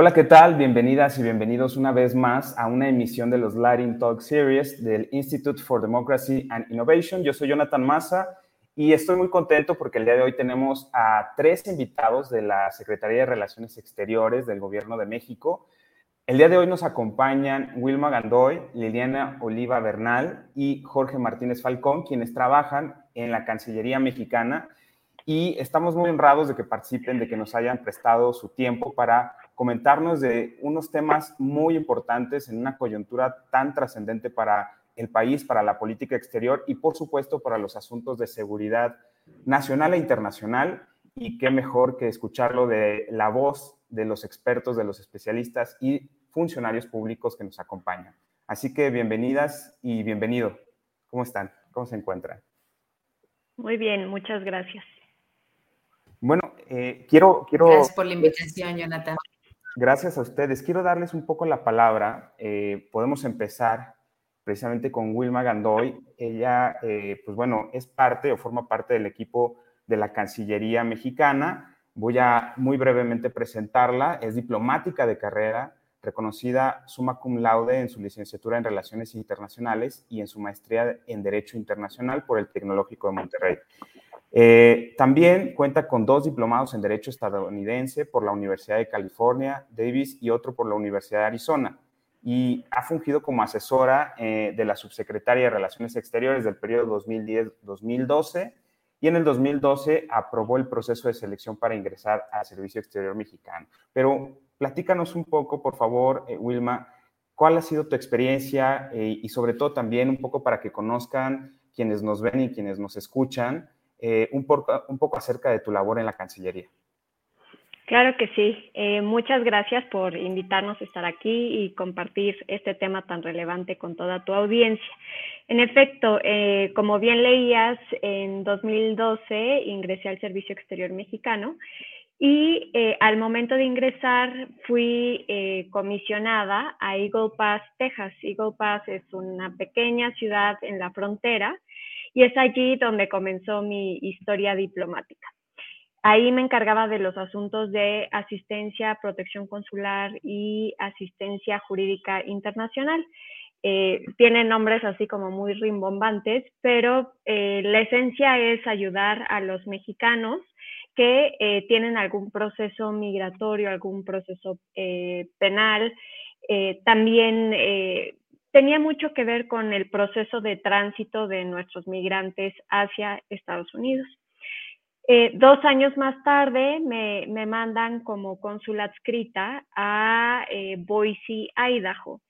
Hola, ¿qué tal? Bienvenidas y bienvenidos una vez más a una emisión de los Lighting Talk Series del Institute for Democracy and Innovation. Yo soy Jonathan Massa y estoy muy contento porque el día de hoy tenemos a tres invitados de la Secretaría de Relaciones Exteriores del Gobierno de México. El día de hoy nos acompañan Wilma Gandoy, Liliana Oliva Bernal y Jorge Martínez Falcón, quienes trabajan en la Cancillería Mexicana y estamos muy honrados de que participen, de que nos hayan prestado su tiempo para comentarnos de unos temas muy importantes en una coyuntura tan trascendente para el país, para la política exterior y por supuesto para los asuntos de seguridad nacional e internacional. Y qué mejor que escucharlo de la voz de los expertos, de los especialistas y funcionarios públicos que nos acompañan. Así que bienvenidas y bienvenido. ¿Cómo están? ¿Cómo se encuentran? Muy bien, muchas gracias. Bueno, eh, quiero, quiero... Gracias por la invitación, Jonathan. Gracias a ustedes. Quiero darles un poco la palabra. Eh, podemos empezar precisamente con Wilma Gandoy. Ella, eh, pues bueno, es parte o forma parte del equipo de la Cancillería mexicana. Voy a muy brevemente presentarla. Es diplomática de carrera, reconocida summa cum laude en su licenciatura en Relaciones Internacionales y en su maestría en Derecho Internacional por el Tecnológico de Monterrey. Eh, también cuenta con dos diplomados en Derecho estadounidense por la Universidad de California, Davis, y otro por la Universidad de Arizona. Y ha fungido como asesora eh, de la subsecretaria de Relaciones Exteriores del periodo 2010-2012 y en el 2012 aprobó el proceso de selección para ingresar al Servicio Exterior Mexicano. Pero platícanos un poco, por favor, eh, Wilma, cuál ha sido tu experiencia y sobre todo también un poco para que conozcan quienes nos ven y quienes nos escuchan eh, un, poco, un poco acerca de tu labor en la Cancillería. Claro que sí. Eh, muchas gracias por invitarnos a estar aquí y compartir este tema tan relevante con toda tu audiencia. En efecto, eh, como bien leías, en 2012 ingresé al Servicio Exterior Mexicano y al momento de ingresar fui comisionada a Eagle Pass, Texas. Eagle Pass es una pequeña ciudad en la frontera y es allí donde comenzó mi historia diplomática. Ahí me encargaba de los asuntos de asistencia, protección consular y asistencia jurídica internacional. Eh, tienen nombres así como muy rimbombantes, pero eh, la esencia es ayudar a los mexicanos que eh, tienen algún proceso migratorio, algún proceso penal, también tenía mucho que ver con el proceso de tránsito de nuestros migrantes hacia Estados Unidos. Eh, dos años más tarde me, mandan como cónsula adscrita a eh, Boise, Idaho.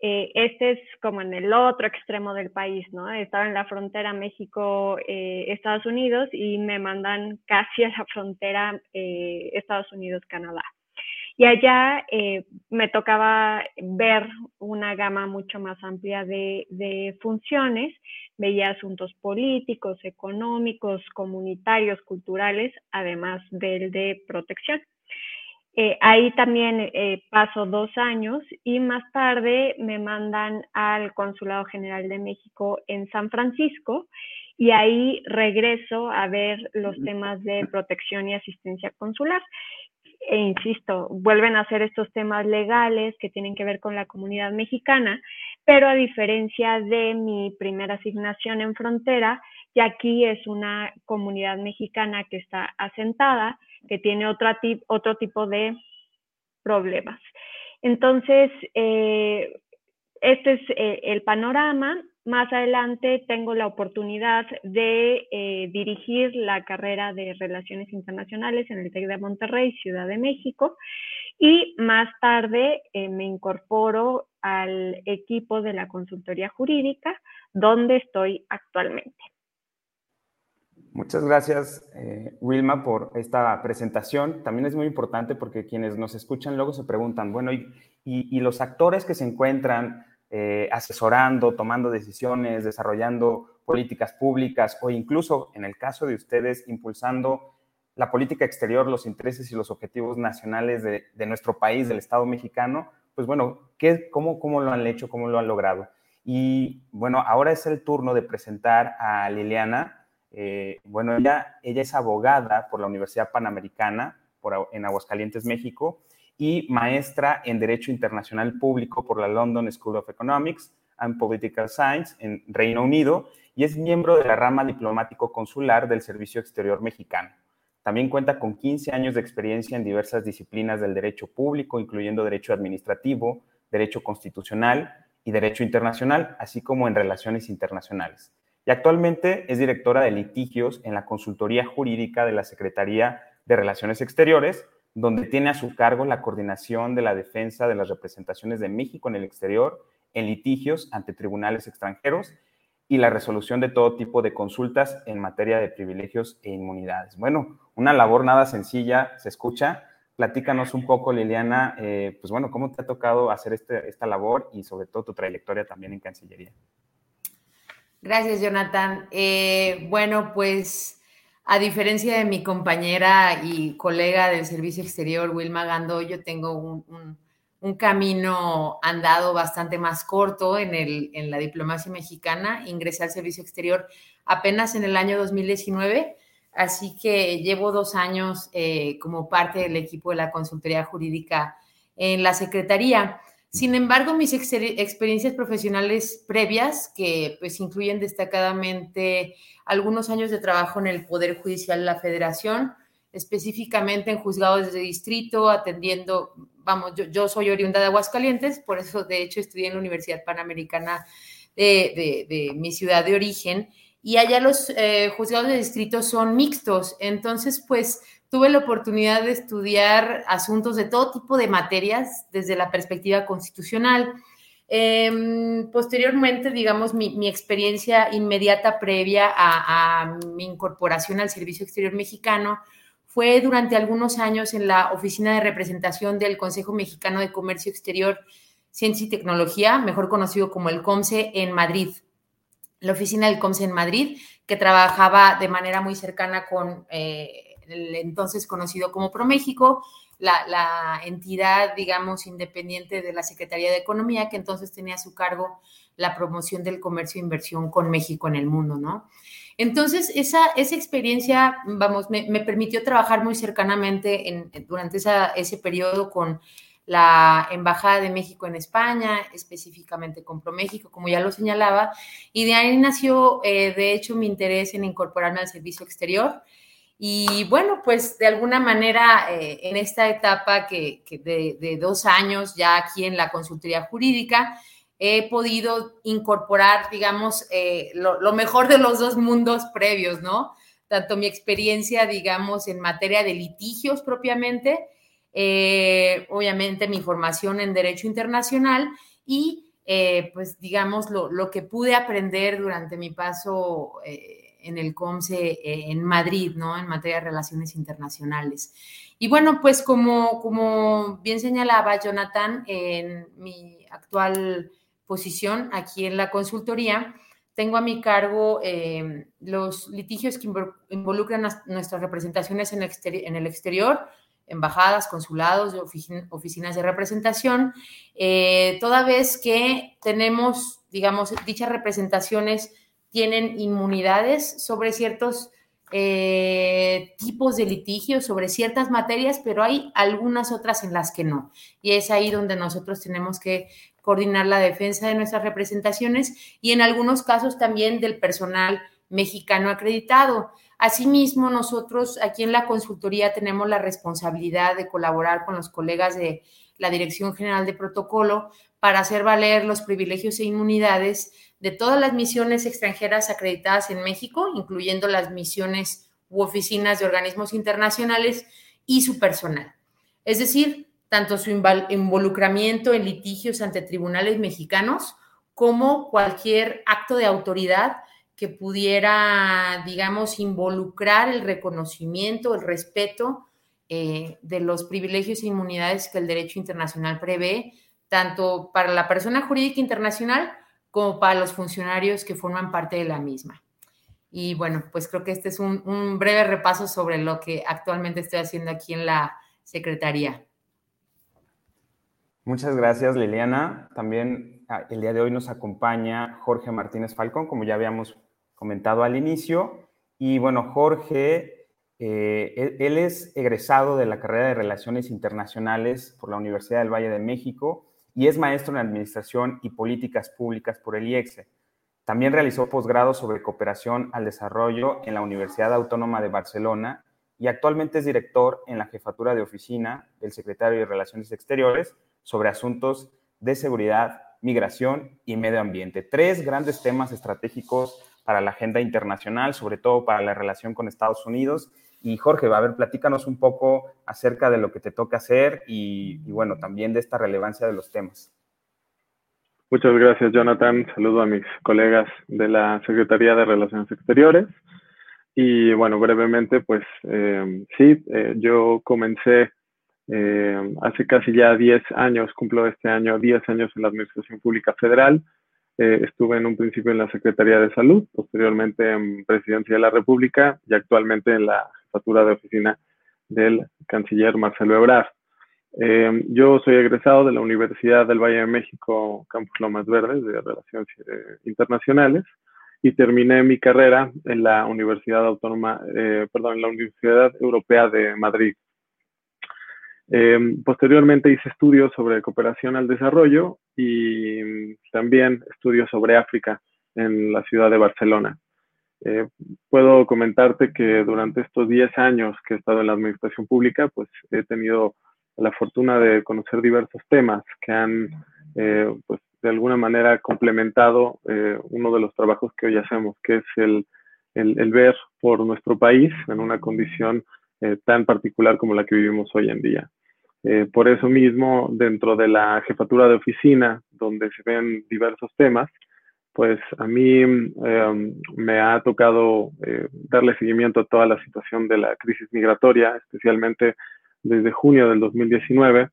Eh, este es como en el otro extremo del país, ¿no? Estaba en la frontera México-Estados Unidos y me mandan casi a la frontera Estados Unidos-Canadá. Y allá eh, me tocaba ver una gama mucho más amplia de, funciones. Veía asuntos políticos, económicos, comunitarios, culturales, además del de protección. Eh, ahí también eh, paso dos años y más tarde me mandan al Consulado General de México en San Francisco y ahí regreso a ver los temas de protección y asistencia consular e insisto, vuelven a ser estos temas legales que tienen que ver con la comunidad mexicana, pero a diferencia de mi primera asignación en frontera, ya aquí es una comunidad mexicana que está asentada, que tiene otro, otro tipo de problemas. Entonces, eh, este es eh, el panorama más adelante tengo la oportunidad de eh, dirigir la carrera de Relaciones Internacionales en el TEC de Monterrey, Ciudad de México, y más tarde eh, me incorporo al equipo de la consultoría jurídica, donde estoy actualmente. Muchas gracias, eh, Wilma, por esta presentación. También es muy importante porque quienes nos escuchan luego se preguntan, bueno, y los actores que se encuentran eh, asesorando, tomando decisiones, desarrollando políticas públicas o incluso, en el caso de ustedes, impulsando la política exterior, los intereses y los objetivos nacionales de, nuestro país, del Estado mexicano, pues bueno, ¿qué, cómo, ¿cómo lo han hecho? ¿Cómo lo han logrado? Y bueno, ahora es el turno de presentar a Liliana. Eh, bueno, ella, ella es abogada por la Universidad Panamericana en Aguascalientes, México, y maestra en Derecho Internacional Público por la London School of Economics and Political Science en Reino Unido y es miembro de la rama diplomático consular del Servicio Exterior Mexicano. También cuenta con 15 años de experiencia en diversas disciplinas del derecho público, incluyendo derecho administrativo, derecho constitucional y derecho internacional, así como en relaciones internacionales. Y actualmente es directora de litigios en la consultoría jurídica de la Secretaría de Relaciones Exteriores, donde tiene a su cargo la coordinación de la defensa de las representaciones de México en el exterior en litigios ante tribunales extranjeros y la resolución de todo tipo de consultas en materia de privilegios e inmunidades. Bueno, una labor nada sencilla, se escucha. Platícanos un poco, Liliana, eh, pues bueno, ¿cómo te ha tocado hacer este, esta labor y sobre todo tu trayectoria también en Cancillería? Gracias, Jonathan. Eh, bueno, pues a diferencia de mi compañera y colega del Servicio Exterior, Wilma Gando, yo tengo un camino andado bastante más corto en, el, en la diplomacia mexicana. Ingresé al servicio exterior apenas en el año 2019, así que llevo dos años eh, como parte del equipo de la consultoría jurídica en la Secretaría. Sin embargo, mis experiencias profesionales previas, que pues incluyen destacadamente algunos años de trabajo en el Poder Judicial de la Federación, específicamente en juzgados de distrito, atendiendo vamos, yo, soy oriunda de Aguascalientes, por eso de hecho estudié en la Universidad Panamericana de, mi ciudad de origen, y allá los eh, juzgados de distrito son mixtos, entonces pues tuve la oportunidad de estudiar asuntos de todo tipo de materias desde la perspectiva constitucional. Em, posteriormente, digamos, mi, experiencia inmediata previa a, mi incorporación al Servicio Exterior Mexicano fue durante algunos años en la oficina de representación del Consejo Mexicano de Comercio Exterior, Ciencia y Tecnología, mejor conocido como el COMSE en Madrid. La oficina del COMSE en Madrid, que trabajaba de manera muy cercana con eh, entonces conocido como ProMéxico, la, la entidad, digamos, independiente de la Secretaría de Economía, que entonces tenía a su cargo la promoción del comercio e inversión con México en el mundo, ¿no? Entonces, esa, esa experiencia, vamos, me, permitió trabajar muy cercanamente en, durante ese periodo con la Embajada de México en España, específicamente con ProMéxico, como ya lo señalaba, y de ahí nació, eh, de hecho, mi interés en incorporarme al servicio exterior. Y bueno, pues de alguna manera, eh, en esta etapa que, de, dos años ya aquí en la consultoría jurídica, he podido incorporar, digamos, eh, lo, mejor de los dos mundos previos, ¿no? Tanto mi experiencia, digamos, en materia de litigios propiamente, eh, obviamente mi formación en Derecho Internacional y, pues, digamos, lo, lo, que pude aprender durante mi paso en el COMSE en Madrid, ¿no? En materia de relaciones internacionales. Y bueno, pues como, como bien señalaba Jonathan, en mi actual posición aquí en la consultoría, tengo a mi cargo eh, los litigios que involucran a nuestras representaciones en, el exterior, embajadas, consulados, oficinas de representación, eh, toda vez que tenemos, digamos, dichas representaciones tienen inmunidades sobre ciertos eh, tipos de litigios, sobre ciertas materias, pero hay algunas otras en las que no. Y es ahí donde nosotros tenemos que coordinar la defensa de nuestras representaciones y en algunos casos también del personal mexicano acreditado. Asimismo, nosotros aquí en la consultoría tenemos la responsabilidad de colaborar con los colegas de la Dirección General de Protocolo para hacer valer los privilegios e inmunidades de todas las misiones extranjeras acreditadas en México, incluyendo las misiones u oficinas de organismos internacionales y su personal. Es decir, tanto su involucramiento en litigios ante tribunales mexicanos como cualquier acto de autoridad que pudiera, digamos, involucrar el reconocimiento, el respeto eh, de los privilegios e inmunidades que el derecho internacional prevé, tanto para la persona jurídica internacional como para los funcionarios que forman parte de la misma. Y bueno, pues creo que este es un, breve repaso sobre lo que actualmente estoy haciendo aquí en la Secretaría. Muchas gracias, Liliana. También ah, el día de hoy nos acompaña Jorge Martínez Falcón, como ya habíamos comentado al inicio. Y bueno, Jorge Eh, él, es egresado de la carrera de Relaciones Internacionales por la Universidad del Valle de México y es maestro en Administración y Políticas Públicas por el IEXE. También realizó posgrado sobre cooperación al desarrollo en la Universidad Autónoma de Barcelona y actualmente es director en la jefatura de oficina del secretario de Relaciones Exteriores sobre asuntos de seguridad, migración y medio ambiente. Tres grandes temas estratégicos para la agenda internacional, sobre todo para la relación con Estados Unidos y Jorge, a ver, platícanos un poco acerca de lo que te toca hacer y, bueno, también de esta relevancia de los temas. Muchas gracias, Jonathan. Saludo a mis colegas de la Secretaría de Relaciones Exteriores. Y bueno, brevemente, pues eh, sí, eh, yo comencé eh, hace casi ya 10 años, cumplo este año 10 años en la Administración Pública Federal. Estuve en un principio en la Secretaría de Salud, posteriormente en Presidencia de la República y actualmente en la de oficina del canciller Marcelo Ebrard. Eh, yo soy egresado de la Universidad del Valle de México, Campus Lomas Verdes, de Relaciones eh, Internacionales, y terminé mi carrera en la Universidad Autónoma, eh, perdón, en la Universidad Europea de Madrid. Posteriormente hice estudios sobre cooperación al desarrollo y también estudios sobre África en la ciudad de Barcelona. Eh, puedo comentarte que durante estos 10 años que he estado en la administración pública, pues he tenido la fortuna de conocer diversos temas que han, eh, pues de alguna manera complementado eh, uno de los trabajos que hoy hacemos, que es el, el ver por nuestro país en una condición tan particular como la que vivimos hoy en día. Por eso mismo, dentro de la jefatura de oficina, donde se ven diversos temas, pues a mí em, me ha tocado eh, darle seguimiento a toda la situación de la crisis migratoria, especialmente desde junio del 2019,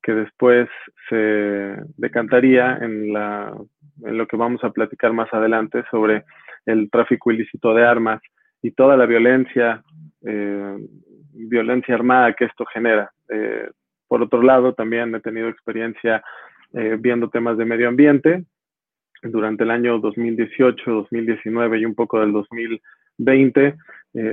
que después se decantaría en, la, en lo que vamos a platicar más adelante sobre el tráfico ilícito de armas y toda la violencia, eh, violencia armada que esto genera. Eh, por otro lado, también he tenido experiencia viendo temas de medio ambiente, durante el año 2018, 2019 y un poco del 2020 eh,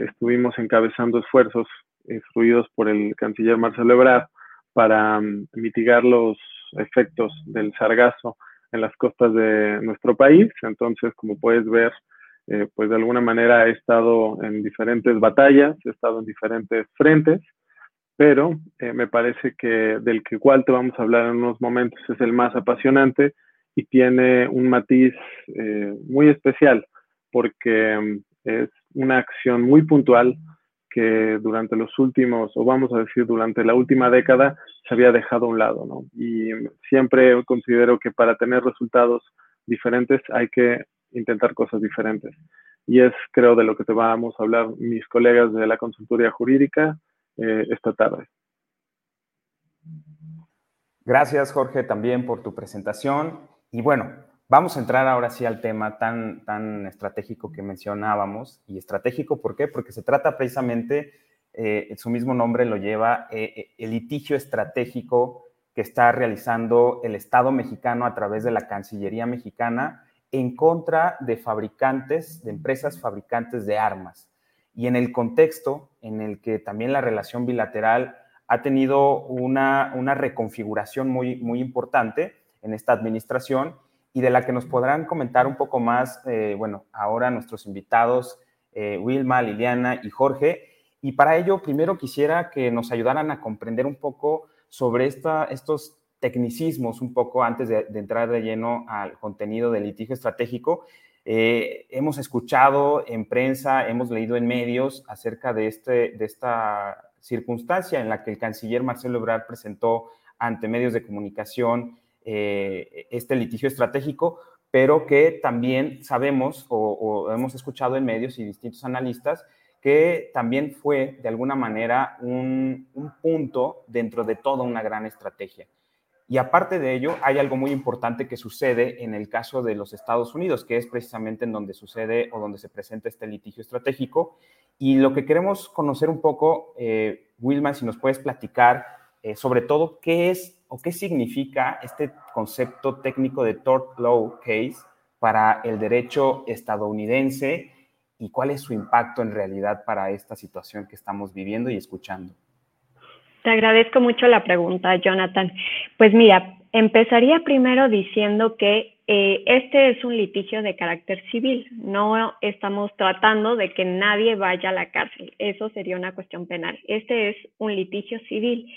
estuvimos encabezando esfuerzos instruidos por el canciller Marcelo Ebrard para mm, mitigar los efectos del sargazo en las costas de nuestro país. Entonces, como puedes ver, eh, pues de alguna manera he estado en diferentes batallas, he estado en diferentes frentes, pero eh, me parece que del que cual te vamos a hablar en unos momentos es el más apasionante y tiene un matiz eh, muy especial porque mm, es una acción muy puntual que durante los últimos, o vamos a decir, durante la última década se había dejado a un lado. Y siempre considero que para tener resultados diferentes hay que intentar cosas diferentes. Y es, creo, de lo que te vamos a hablar mis colegas de la consultoría jurídica eh, esta tarde. Gracias, Jorge, también por tu presentación. Y bueno, vamos a entrar ahora sí al tema tan, tan estratégico que mencionábamos. Y estratégico, ¿por qué? Porque se trata precisamente, eh, su mismo nombre lo lleva, eh, el litigio estratégico que está realizando el Estado mexicano a través de la Cancillería mexicana en contra de fabricantes, de empresas fabricantes de armas. Y en el contexto en el que también la relación bilateral ha tenido una, una reconfiguración muy, muy importante, en esta administración y de la que nos podrán comentar un poco más, eh, bueno, ahora nuestros invitados, eh, Wilma, Liliana y Jorge. Y para ello, primero quisiera que nos ayudaran a comprender un poco sobre esta, estos tecnicismos, un poco antes de, entrar de lleno al contenido del litigio estratégico. Eh, hemos escuchado en prensa, hemos leído en medios acerca de, este, de esta circunstancia en la que el canciller Marcelo Ebrard presentó ante medios de comunicación eh, este litigio estratégico, pero que también sabemos o, hemos escuchado en medios y distintos analistas que también fue de alguna manera un, punto dentro de toda una gran estrategia. Y aparte de ello, hay algo muy importante que sucede en el caso de los Estados Unidos, que es precisamente en donde sucede o donde se presenta este litigio estratégico. Y lo que queremos conocer un poco, eh, Wilma, si nos puedes platicar eh, sobre todo qué es o qué significa este concepto técnico de tort law case para el derecho estadounidense y cuál es su impacto en realidad para esta situación que estamos viviendo y escuchando. Te agradezco mucho la pregunta, Jonathan. Pues mira, empezaría primero diciendo que eh, este es un litigio de carácter civil. No estamos tratando de que nadie vaya a la cárcel. Eso sería una cuestión penal. Este es un litigio civil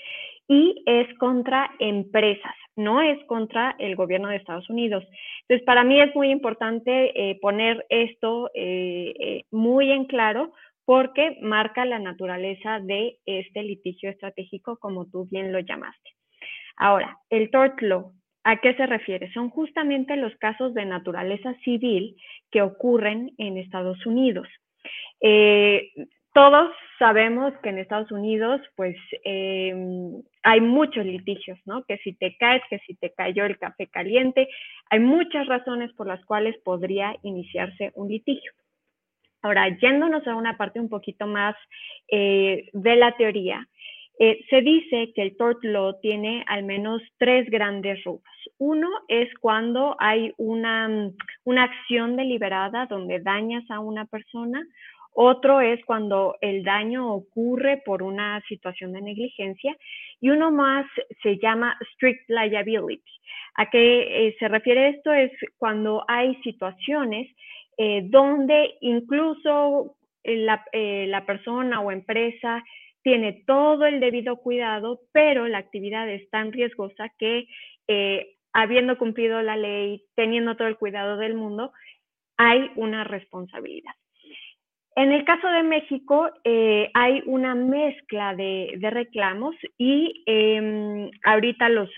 y es contra empresas, no es contra el gobierno de Estados Unidos. Entonces, para mí es muy importante eh, poner esto eh, muy en claro porque marca la naturaleza de este litigio estratégico, como tú bien lo llamaste. Ahora, el tort law, ¿a qué se refiere? Son justamente los casos de naturaleza civil que ocurren en Estados Unidos. Eh, todos sabemos que en Estados Unidos, pues, em, hay muchos litigios, ¿no? Que si te caes, que si te cayó el café caliente, hay muchas razones por las cuales podría iniciarse un litigio. Ahora, yéndonos a una parte un poquito más eh, de la teoría, eh, se dice que el tort law tiene al menos tres grandes rubros. Uno es cuando hay una, una acción deliberada donde dañas a una persona. Otro es cuando el daño ocurre por una situación de negligencia. Y uno más se llama strict liability. ¿A qué eh, se refiere esto? Es cuando hay situaciones eh, donde incluso la, la persona o empresa tiene todo el debido cuidado, pero la actividad es tan riesgosa que eh, habiendo cumplido la ley, teniendo todo el cuidado del mundo, hay una responsabilidad. En el caso de México, eh, hay una mezcla de, reclamos y em, ahorita los,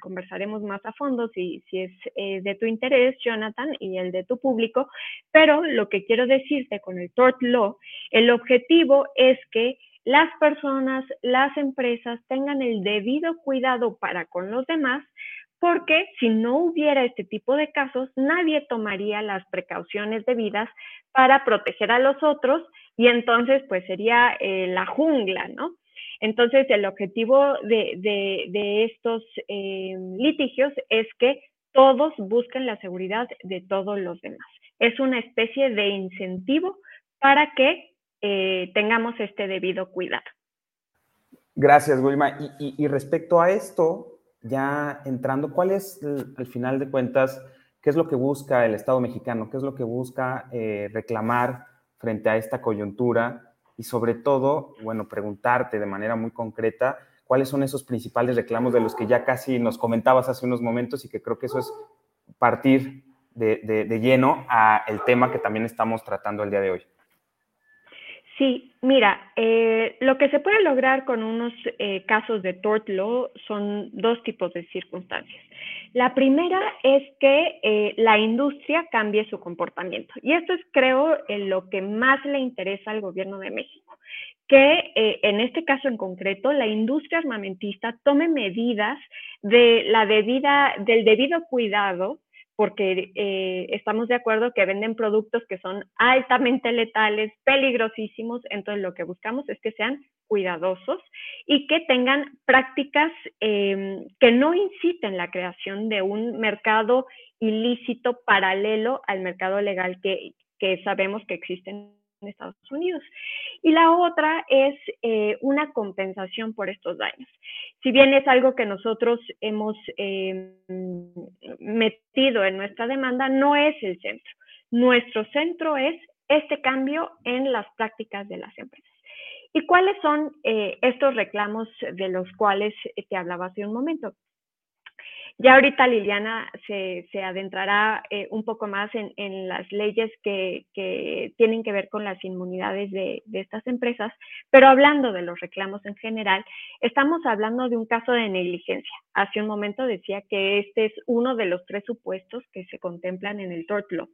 conversaremos más a fondo si, si es eh, de tu interés, Jonathan, y el de tu público, pero lo que quiero decirte con el tort law, el objetivo es que las personas, las empresas tengan el debido cuidado para con los demás, porque si no hubiera este tipo de casos, nadie tomaría las precauciones debidas para proteger a los otros y entonces pues sería eh, la jungla, ¿no? Entonces el objetivo de, estos eh, litigios es que todos busquen la seguridad de todos los demás. Es una especie de incentivo para que eh, tengamos este debido cuidado. Gracias, Wilma. Y, respecto a esto, ya entrando, ¿cuál es, al final de cuentas, qué es lo que busca el Estado mexicano? ¿Qué es lo que busca eh, reclamar frente a esta coyuntura? Y sobre todo, bueno, preguntarte de manera muy concreta, ¿cuáles son esos principales reclamos de los que ya casi nos comentabas hace unos momentos y que creo que eso es partir de, de lleno a el tema que también estamos tratando el día de hoy? Sí, mira, eh, lo que se puede lograr con unos eh, casos de tort law son dos tipos de circunstancias. La primera es que eh, la industria cambie su comportamiento. Y esto es, creo, lo que más le interesa al gobierno de México, que en este caso en concreto, la industria armamentista tome medidas de la debida, del debido cuidado porque eh, estamos de acuerdo que venden productos que son altamente letales, peligrosísimos, entonces lo que buscamos es que sean cuidadosos y que tengan prácticas em, que no inciten la creación de un mercado ilícito paralelo al mercado legal que, que sabemos que existen en Estados Unidos. Y la otra es eh, una compensación por estos daños. Si bien es algo que nosotros hemos eh, metido en nuestra demanda, no es el centro. Nuestro centro es este cambio en las prácticas de las empresas. ¿Y cuáles son eh, estos reclamos de los cuales te hablaba hace un momento? Ya ahorita Liliana se, adentrará eh, un poco más en, las leyes que, tienen que ver con las inmunidades de, estas empresas, pero hablando de los reclamos en general, estamos hablando de un caso de negligencia. Hace un momento decía que este es uno de los tres supuestos que se contemplan en el tort law.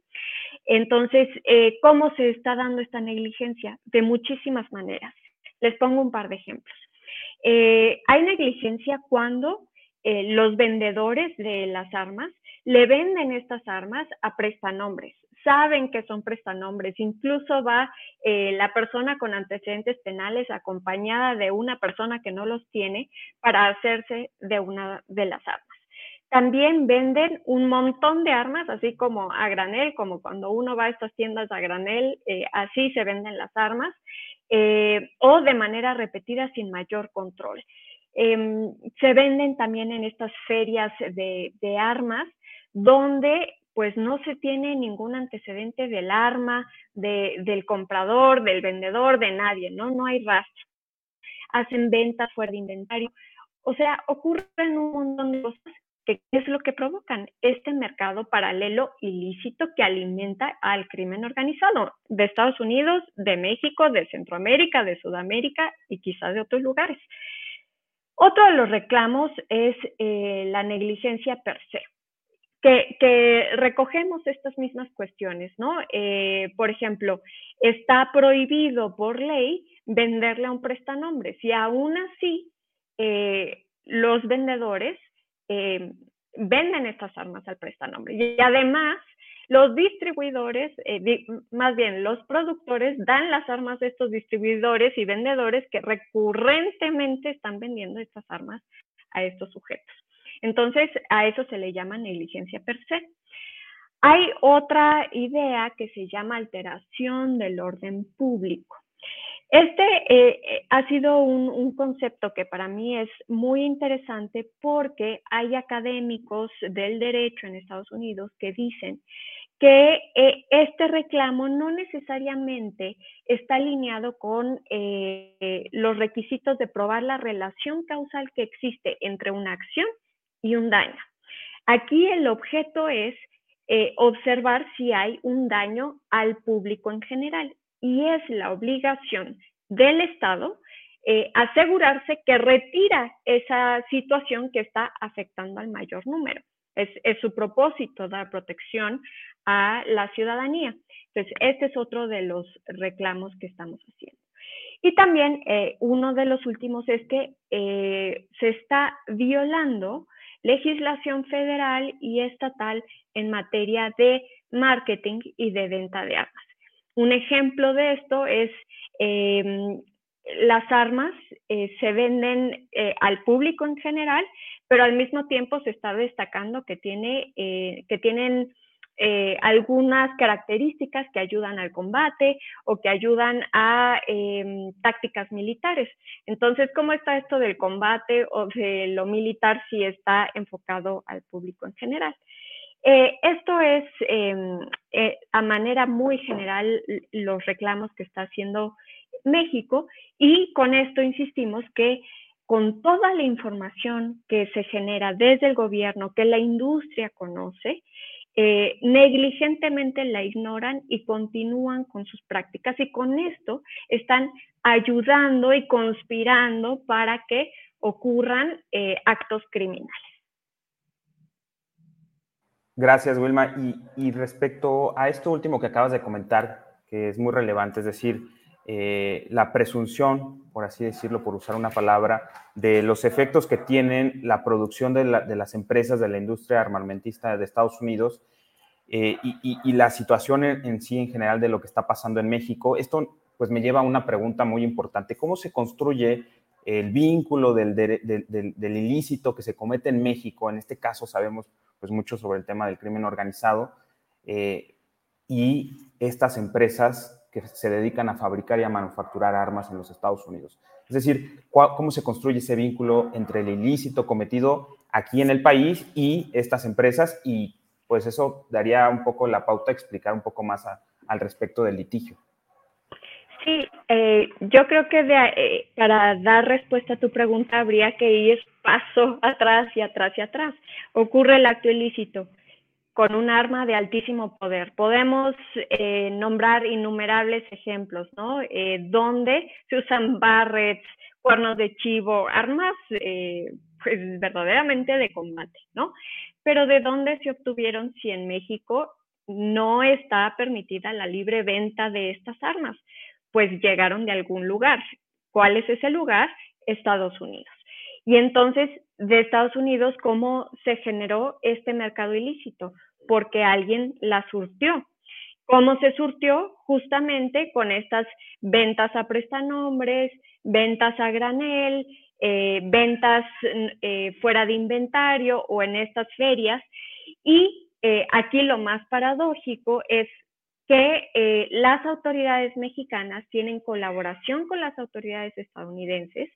Entonces, eh, ¿cómo se está dando esta negligencia? De muchísimas maneras. Les pongo un par de ejemplos. Eh, hay negligencia cuando eh, los vendedores de las armas le venden estas armas a prestanombres, saben que son prestanombres, incluso va eh, la persona con antecedentes penales acompañada de una persona que no los tiene para hacerse de una de las armas. También venden un montón de armas, así como a granel, como cuando uno va a estas tiendas a granel, eh, así se venden las armas, o de manera repetida sin mayor control. Em, se venden también en estas ferias de, armas, donde pues no se tiene ningún antecedente del arma, de, del comprador, del vendedor, de nadie, ¿no? No hay rastro. Hacen ventas fuera de inventario. O sea, ocurren un montón de cosas que es lo que provocan este mercado paralelo ilícito que alimenta al crimen organizado de Estados Unidos, de México, de Centroamérica, de Sudamérica y quizás de otros lugares. Otro de los reclamos es eh, la negligencia per se que, recogemos estas mismas cuestiones, ¿no? Eh, por ejemplo, está prohibido por ley venderle a un prestanombre. Si aún así eh, los vendedores eh, venden estas armas al prestanombre. Y además, los distribuidores, más bien los productores, dan las armas a estos distribuidores y vendedores que recurrentemente están vendiendo estas armas a estos sujetos. Entonces, a eso se le llama negligencia per se. Hay otra idea que se llama alteración del orden público. Este eh, eh, ha sido un, concepto que para mí es muy interesante porque hay académicos del derecho en Estados Unidos que dicen que eh, este reclamo no necesariamente está alineado con los requisitos de probar la relación causal que existe entre una acción y un daño. Aquí el objeto es observar si hay un daño al público en general y es la obligación del Estado eh, asegurarse que retira esa situación que está afectando al mayor número. Es, su propósito dar protección a la ciudadanía. Entonces, este es otro de los reclamos que estamos haciendo. Y también eh, uno de los últimos es que se está violando legislación federal y estatal en materia de marketing y de venta de armas. Un ejemplo de esto es em, las armas eh, se venden eh, al público en general, pero al mismo tiempo se está destacando que, tiene, eh, que tienen algunas características que ayudan al combate o que ayudan a em, tácticas militares. Entonces, ¿cómo está esto del combate o de lo militar si está enfocado al público en general? Eh, esto es em, eh, a manera muy general los reclamos que está haciendo México y con esto insistimos que con toda la información que se genera desde el gobierno, que la industria conoce, eh, negligentemente la ignoran y continúan con sus prácticas y con esto están ayudando y conspirando para que ocurran actos criminales. Gracias, Wilma. Y, respecto a esto último que acabas de comentar, que es muy relevante, es decir, eh, la presunción, por así decirlo, por usar una palabra, de los efectos que tienen la producción de, las empresas de la industria armamentista de Estados Unidos eh, y, la situación en, sí en general de lo que está pasando en México. Esto pues me lleva a una pregunta muy importante. ¿Cómo se construye el vínculo del, del, ilícito que se comete en México? En este caso sabemos pues mucho sobre el tema del crimen organizado eh, y estas empresas que se dedican a fabricar y a manufacturar armas en los Estados Unidos. Es decir, cómo se construye ese vínculo entre el ilícito cometido aquí en el país y estas empresas y pues eso daría un poco la pauta a explicar un poco más al respecto del litigio. Sí, eh, yo creo que eh, para dar respuesta a tu pregunta habría que ir paso atrás y atrás y atrás. Ocurre el acto ilícito con un arma de altísimo poder. Podemos eh, nombrar innumerables ejemplos, ¿no? Eh, donde se usan barrets, cuernos de chivo, armas pues verdaderamente de combate, ¿no? Pero ¿de dónde se obtuvieron si en México no está permitida la libre venta de estas armas? Pues llegaron de algún lugar. ¿Cuál es ese lugar? Estados Unidos. Y entonces, de Estados Unidos, ¿cómo se generó este mercado ilícito? Porque alguien la surtió. ¿Cómo se surtió? Justamente con estas ventas a prestanombres, ventas a granel, eh, ventas eh, fuera de inventario o en estas ferias. Y eh, aquí lo más paradójico es que las autoridades mexicanas tienen colaboración con las autoridades estadounidenses,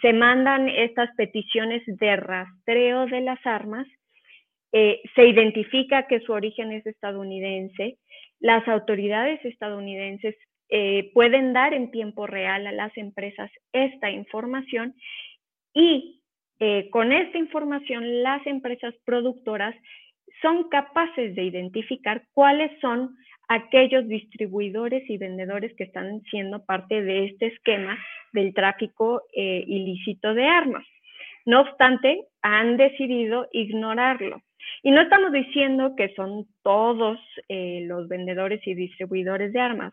se mandan estas peticiones de rastreo de las armas, se identifica que su origen es estadounidense, las autoridades estadounidenses eh, pueden dar en tiempo real a las empresas esta información y eh, con esta información las empresas productoras son capaces de identificar cuáles son aquellos distribuidores y vendedores que están siendo parte de este esquema del tráfico eh, ilícito de armas. No obstante, han decidido ignorarlo. Y no estamos diciendo que son todos los vendedores y distribuidores de armas.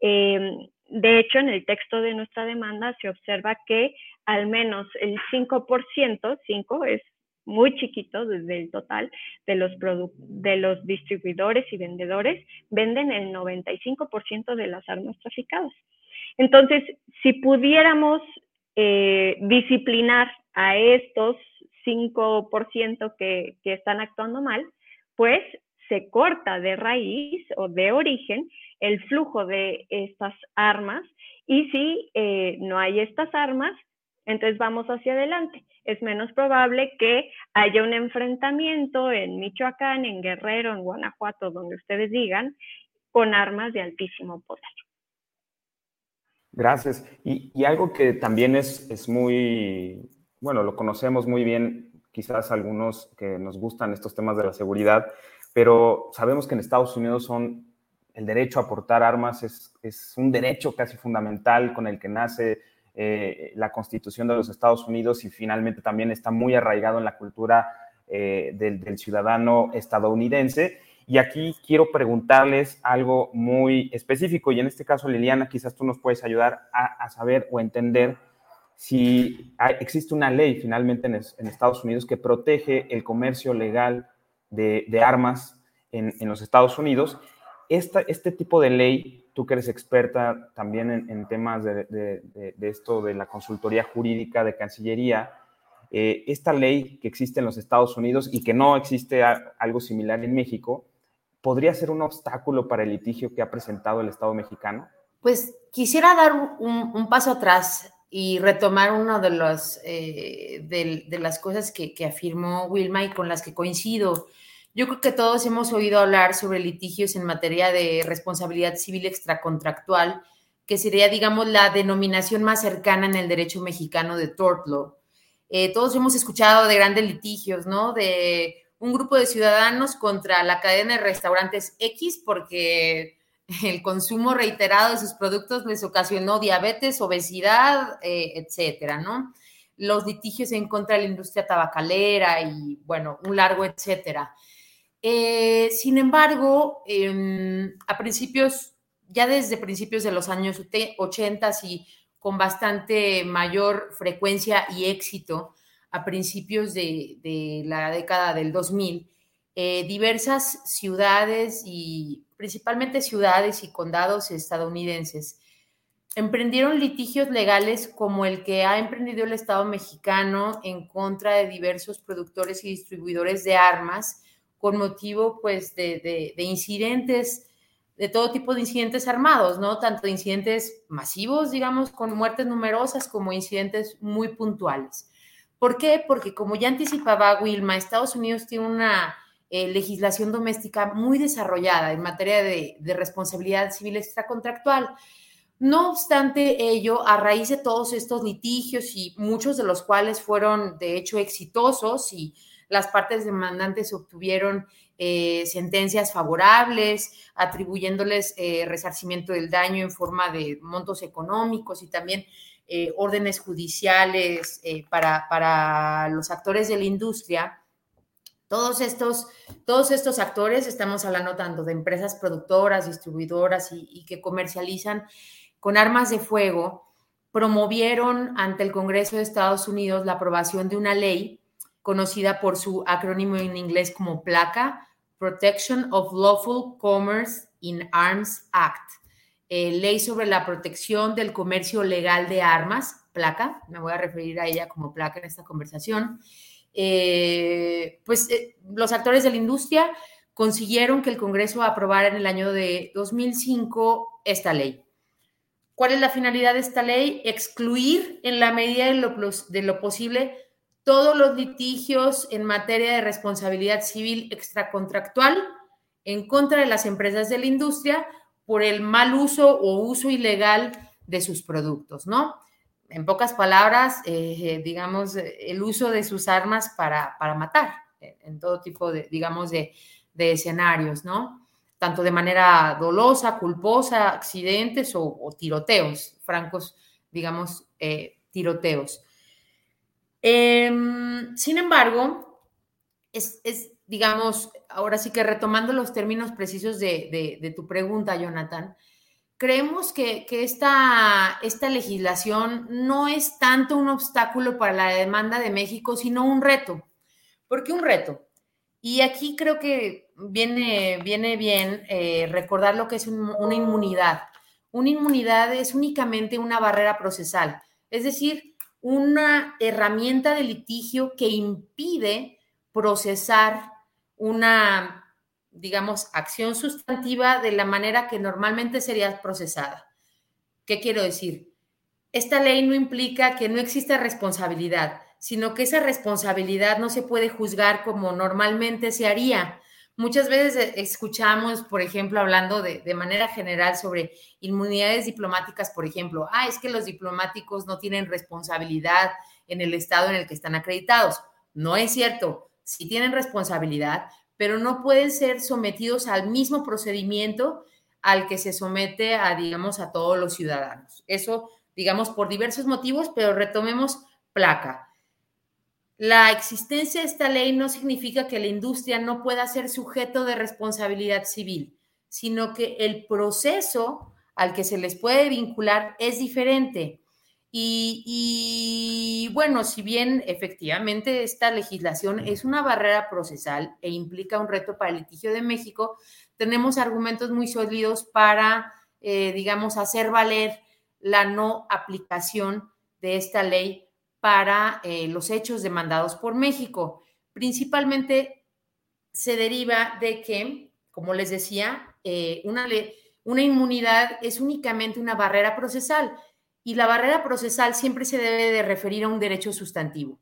Em, de hecho, en el texto de nuestra demanda se observa que al menos el 5%, 5 es muy chiquito desde el total de los, de los distribuidores y vendedores, venden el 95% de las armas traficadas. Entonces, si pudiéramos eh, disciplinar a estos 5% que, que están actuando mal, pues se corta de raíz o de origen el flujo de estas armas y si eh, no hay estas armas, entonces vamos hacia adelante. Es menos probable que haya un enfrentamiento en Michoacán, en Guerrero, en Guanajuato, donde ustedes digan, con armas de altísimo poder. Gracias. Y, algo que también es, es muy, bueno, lo conocemos muy bien, quizás algunos que nos gustan estos temas de la seguridad, pero sabemos que en Estados Unidos son el derecho a portar armas es, es un derecho casi fundamental con el que nace eh, la Constitución de los Estados Unidos y finalmente también está muy arraigado en la cultura eh, del, ciudadano estadounidense. Y aquí quiero preguntarles algo muy específico y en este caso, Liliana, quizás tú nos puedes ayudar a, saber o entender si existe una ley finalmente en, Estados Unidos que protege el comercio legal de, armas en los Estados Unidos este tipo de ley, tú que eres experta también en, temas de, esto de la consultoría jurídica de Cancillería, eh, esta ley que existe en los Estados Unidos y que no existe algo similar en México, ¿podría ser un obstáculo para el litigio que ha presentado el Estado mexicano? Pues quisiera dar un, paso atrás y retomar una de, eh, de, las cosas que, que afirmó Wilma y con las que coincido. Yo creo que todos hemos oído hablar sobre litigios en materia de responsabilidad civil extracontractual, que sería, digamos, la denominación más cercana en el derecho mexicano de tort law. Eh, todos hemos escuchado de grandes litigios, ¿no? De un grupo de ciudadanos contra la cadena de restaurantes X porque el consumo reiterado de sus productos les ocasionó diabetes, obesidad, eh, etcétera, ¿no? Los litigios en contra de la industria tabacalera y, bueno, un largo etcétera. Eh, sin embargo, em, a principios, ya desde principios de los años 80 y con bastante mayor frecuencia y éxito, a principios de, la década del 2000, eh, diversas ciudades y principalmente ciudades y condados estadounidenses emprendieron litigios legales como el que ha emprendido el Estado mexicano en contra de diversos productores y distribuidores de armas, con motivo pues de, incidentes, de todo tipo de incidentes armados, ¿no? Tanto de incidentes masivos, digamos, con muertes numerosas, como incidentes muy puntuales. ¿Por qué? Porque como ya anticipaba Wilma, Estados Unidos tiene una eh, legislación doméstica muy desarrollada en materia de, de responsabilidad civil extracontractual. No obstante ello, a raíz de todos estos litigios y muchos de los cuales fueron de hecho exitosos y las partes demandantes obtuvieron eh, sentencias favorables, atribuyéndoles eh, resarcimiento del daño en forma de montos económicos y también eh, órdenes judiciales para, para, los actores de la industria. Todos estos, todos estos actores, estamos hablando tanto de empresas productoras, distribuidoras y, y que comercializan con armas de fuego, promovieron ante el Congreso de Estados Unidos la aprobación de una ley conocida por su acrónimo en inglés como PLACA, Protection of Lawful Commerce in Arms Act, eh, ley sobre la protección del comercio legal de armas, placa, me voy a referir a ella como placa en esta conversación, eh, pues eh, los actores de la industria consiguieron que el Congreso aprobara en el año de 2005 esta ley. ¿Cuál es la finalidad de esta ley? Excluir en la medida de lo, de lo posible todos los litigios en materia de responsabilidad civil extracontractual en contra de las empresas de la industria por el mal uso o uso ilegal de sus productos, ¿no? En pocas palabras, eh, digamos, el uso de sus armas para, matar en todo tipo de, digamos, de, escenarios, ¿no? Tanto de manera dolosa, culposa, accidentes o, tiroteos, francos, digamos, eh, tiroteos. Em, sin embargo, es, digamos, ahora sí que retomando los términos precisos de, tu pregunta, Jonathan, creemos que, esta, esta, legislación no es tanto un obstáculo para la demanda de México, sino un reto. ¿Por qué un reto? Y aquí creo que viene, viene bien eh, recordar lo que es una inmunidad. Una inmunidad es únicamente una barrera procesal, es decir, una herramienta de litigio que impide procesar una, digamos, acción sustantiva de la manera que normalmente sería procesada. ¿Qué quiero decir? Esta ley no implica que no exista responsabilidad, sino que esa responsabilidad no se puede juzgar como normalmente se haría. Muchas veces eh, escuchamos, por ejemplo, hablando de, manera general sobre inmunidades diplomáticas, por ejemplo, ah, es que los diplomáticos no tienen responsabilidad en el estado en el que están acreditados. No es cierto, sí tienen responsabilidad, pero no pueden ser sometidos al mismo procedimiento al que se somete a, digamos, a todos los ciudadanos. Eso, digamos, por diversos motivos, pero retomemos placa. La existencia de esta ley no significa que la industria no pueda ser sujeto de responsabilidad civil, sino que el proceso al que se les puede vincular es diferente. Y, bueno, si bien efectivamente esta legislación es una barrera procesal e implica un reto para el litigio de México, tenemos argumentos muy sólidos para, eh, digamos, hacer valer la no aplicación de esta ley para eh, los hechos demandados por México. Principalmente se deriva de que, como les decía, eh, una, una inmunidad es únicamente una barrera procesal y la barrera procesal siempre se debe de referir a un derecho sustantivo.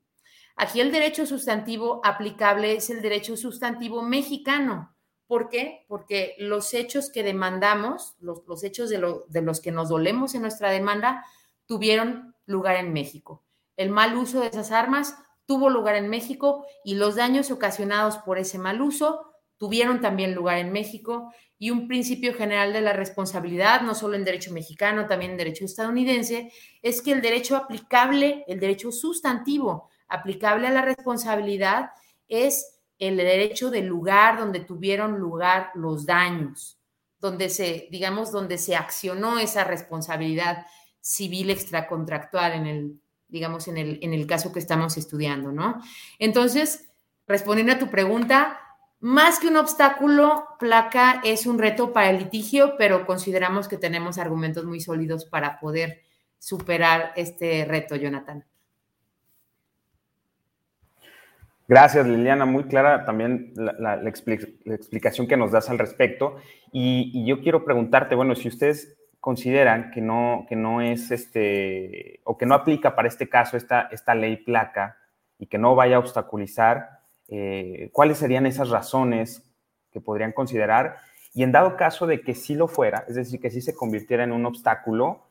Aquí el derecho sustantivo aplicable es el derecho sustantivo mexicano. ¿Por qué? Porque los hechos que demandamos, los, los hechos de, de los que nos dolemos en nuestra demanda, tuvieron lugar en México. El mal uso de esas armas tuvo lugar en México y los daños ocasionados por ese mal uso tuvieron también lugar en México. Y un principio general de la responsabilidad, no solo en derecho mexicano, también en derecho estadounidense, es que el derecho aplicable, el derecho sustantivo aplicable a la responsabilidad es el derecho del lugar donde tuvieron lugar los daños, donde se, digamos, donde se accionó esa responsabilidad civil extracontractual en el digamos, en el, en el caso que estamos estudiando, ¿no? Entonces, respondiendo a tu pregunta, más que un obstáculo, placa es un reto para el litigio, pero consideramos que tenemos argumentos muy sólidos para poder superar este reto, Jonathan. Gracias, Liliana. Muy clara también la, explicación que nos das al respecto. Y, yo quiero preguntarte, bueno, si ustedes consideran que no, que no es este, o que no aplica para este caso esta, esta ley placa y que no vaya a obstaculizar, eh, ¿cuáles serían esas razones que podrían considerar? Y en dado caso de que sí lo fuera, es decir, que sí se convirtiera en un obstáculo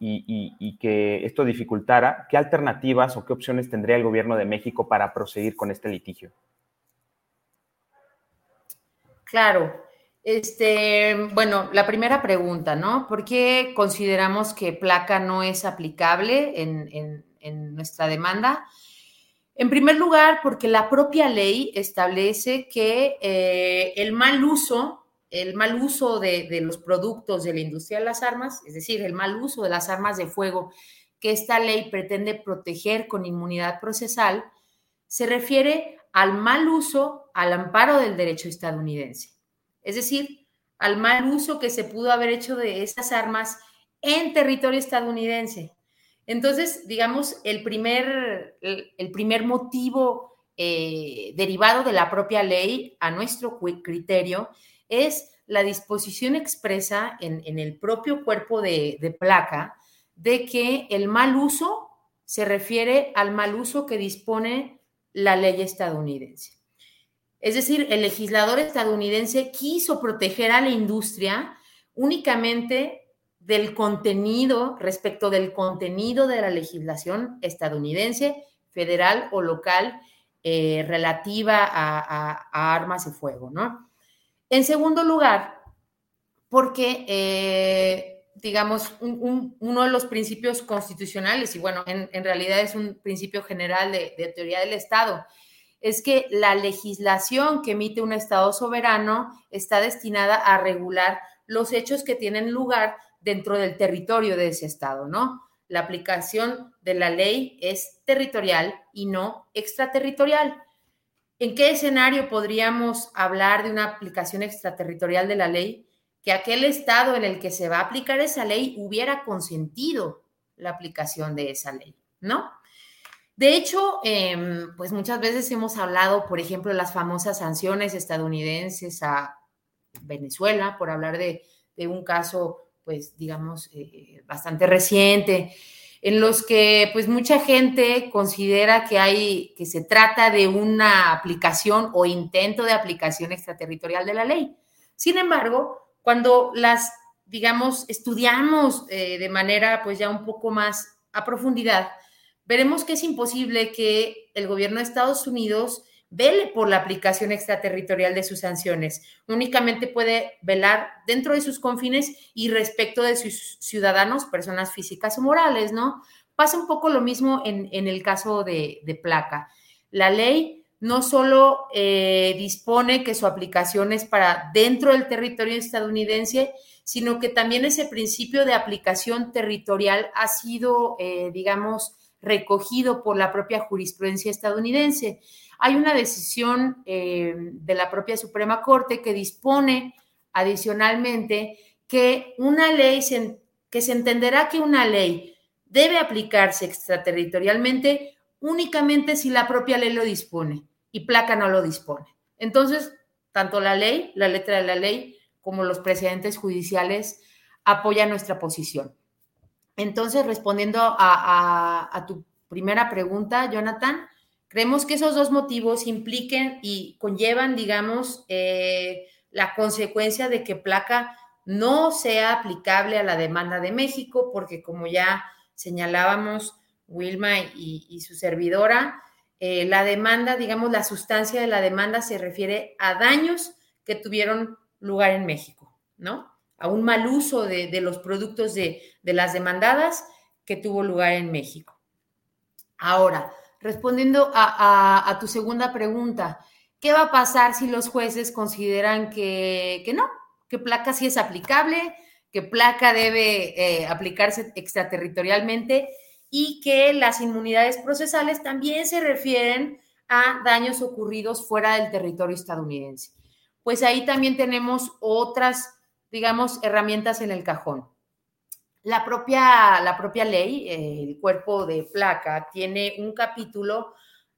y, y que esto dificultara, ¿qué alternativas o qué opciones tendría el gobierno de México para proseguir con este litigio? Claro, este, bueno, la primera pregunta, ¿no? ¿Por qué consideramos que placa no es aplicable en, nuestra demanda? En primer lugar, porque la propia ley establece que eh, el mal uso, el mal uso de, de, los productos de la industria de las armas, es decir, el mal uso de las armas de fuego que esta ley pretende proteger con inmunidad procesal, se refiere al mal uso al amparo del derecho estadounidense. Es decir, al mal uso que se pudo haber hecho de esas armas en territorio estadounidense. Entonces, digamos, el primer, el, primer motivo eh, derivado de la propia ley, a nuestro criterio, es la disposición expresa en, el propio cuerpo de, de, placa de que el mal uso se refiere al mal uso que dispone la ley estadounidense. Es decir, el legislador estadounidense quiso proteger a la industria únicamente del contenido, respecto del contenido de la legislación estadounidense, federal o local, eh, relativa a, armas de fuego, ¿no? En segundo lugar, porque, eh, digamos, uno de los principios constitucionales, y bueno, en, realidad es un principio general de teoría del Estado, es que la legislación que emite un Estado soberano está destinada a regular los hechos que tienen lugar dentro del territorio de ese Estado, ¿no? La aplicación de la ley es territorial y no extraterritorial. ¿En qué escenario podríamos hablar de una aplicación extraterritorial de la ley? Que aquel Estado en el que se va a aplicar esa ley hubiera consentido la aplicación de esa ley, ¿no? De hecho, em, pues muchas veces hemos hablado, por ejemplo, de las famosas sanciones estadounidenses a Venezuela, por hablar de, un caso pues digamos, eh, bastante reciente, en los que pues mucha gente considera que hay, que se trata de una aplicación o intento de aplicación extraterritorial de la ley. Sin embargo, cuando las, digamos, estudiamos eh, de manera pues ya un poco más a profundidad, veremos que es imposible que el gobierno de Estados Unidos vele por la aplicación extraterritorial de sus sanciones. Únicamente puede velar dentro de sus confines y respecto de sus ciudadanos, personas físicas o morales, ¿no? Pasa un poco lo mismo en, el caso de, placa. La ley no solo eh, dispone que su aplicación es para dentro del territorio estadounidense, sino que también ese principio de aplicación territorial ha sido, eh, digamos, recogido por la propia jurisprudencia estadounidense. Hay una decisión eh, de la propia Suprema Corte que dispone adicionalmente que una ley, que se entenderá que una ley debe aplicarse extraterritorialmente únicamente si la propia ley lo dispone y placa no lo dispone. Entonces, tanto la ley, la letra de la ley, como los precedentes judiciales apoyan nuestra posición. Entonces, respondiendo a tu primera pregunta, Jonathan, Creemos que esos dos motivos impliquen y conllevan, digamos, eh, la consecuencia de que placa no sea aplicable a la demanda de México, porque como ya señalábamos, Wilma y, su servidora, eh, la demanda, digamos, la sustancia de la demanda se refiere a daños que tuvieron lugar en México, ¿no? A un mal uso de, los productos de, de las demandadas que tuvo lugar en México. Ahora, Respondiendo a, tu segunda pregunta, ¿qué va a pasar si los jueces consideran que, no, que placa sí es aplicable, que placa debe eh, aplicarse extraterritorialmente y que las inmunidades procesales también se refieren a daños ocurridos fuera del territorio estadounidense? Pues ahí también tenemos otras, digamos, herramientas en el cajón. La propia, la propia ley, el cuerpo de placa, tiene un capítulo,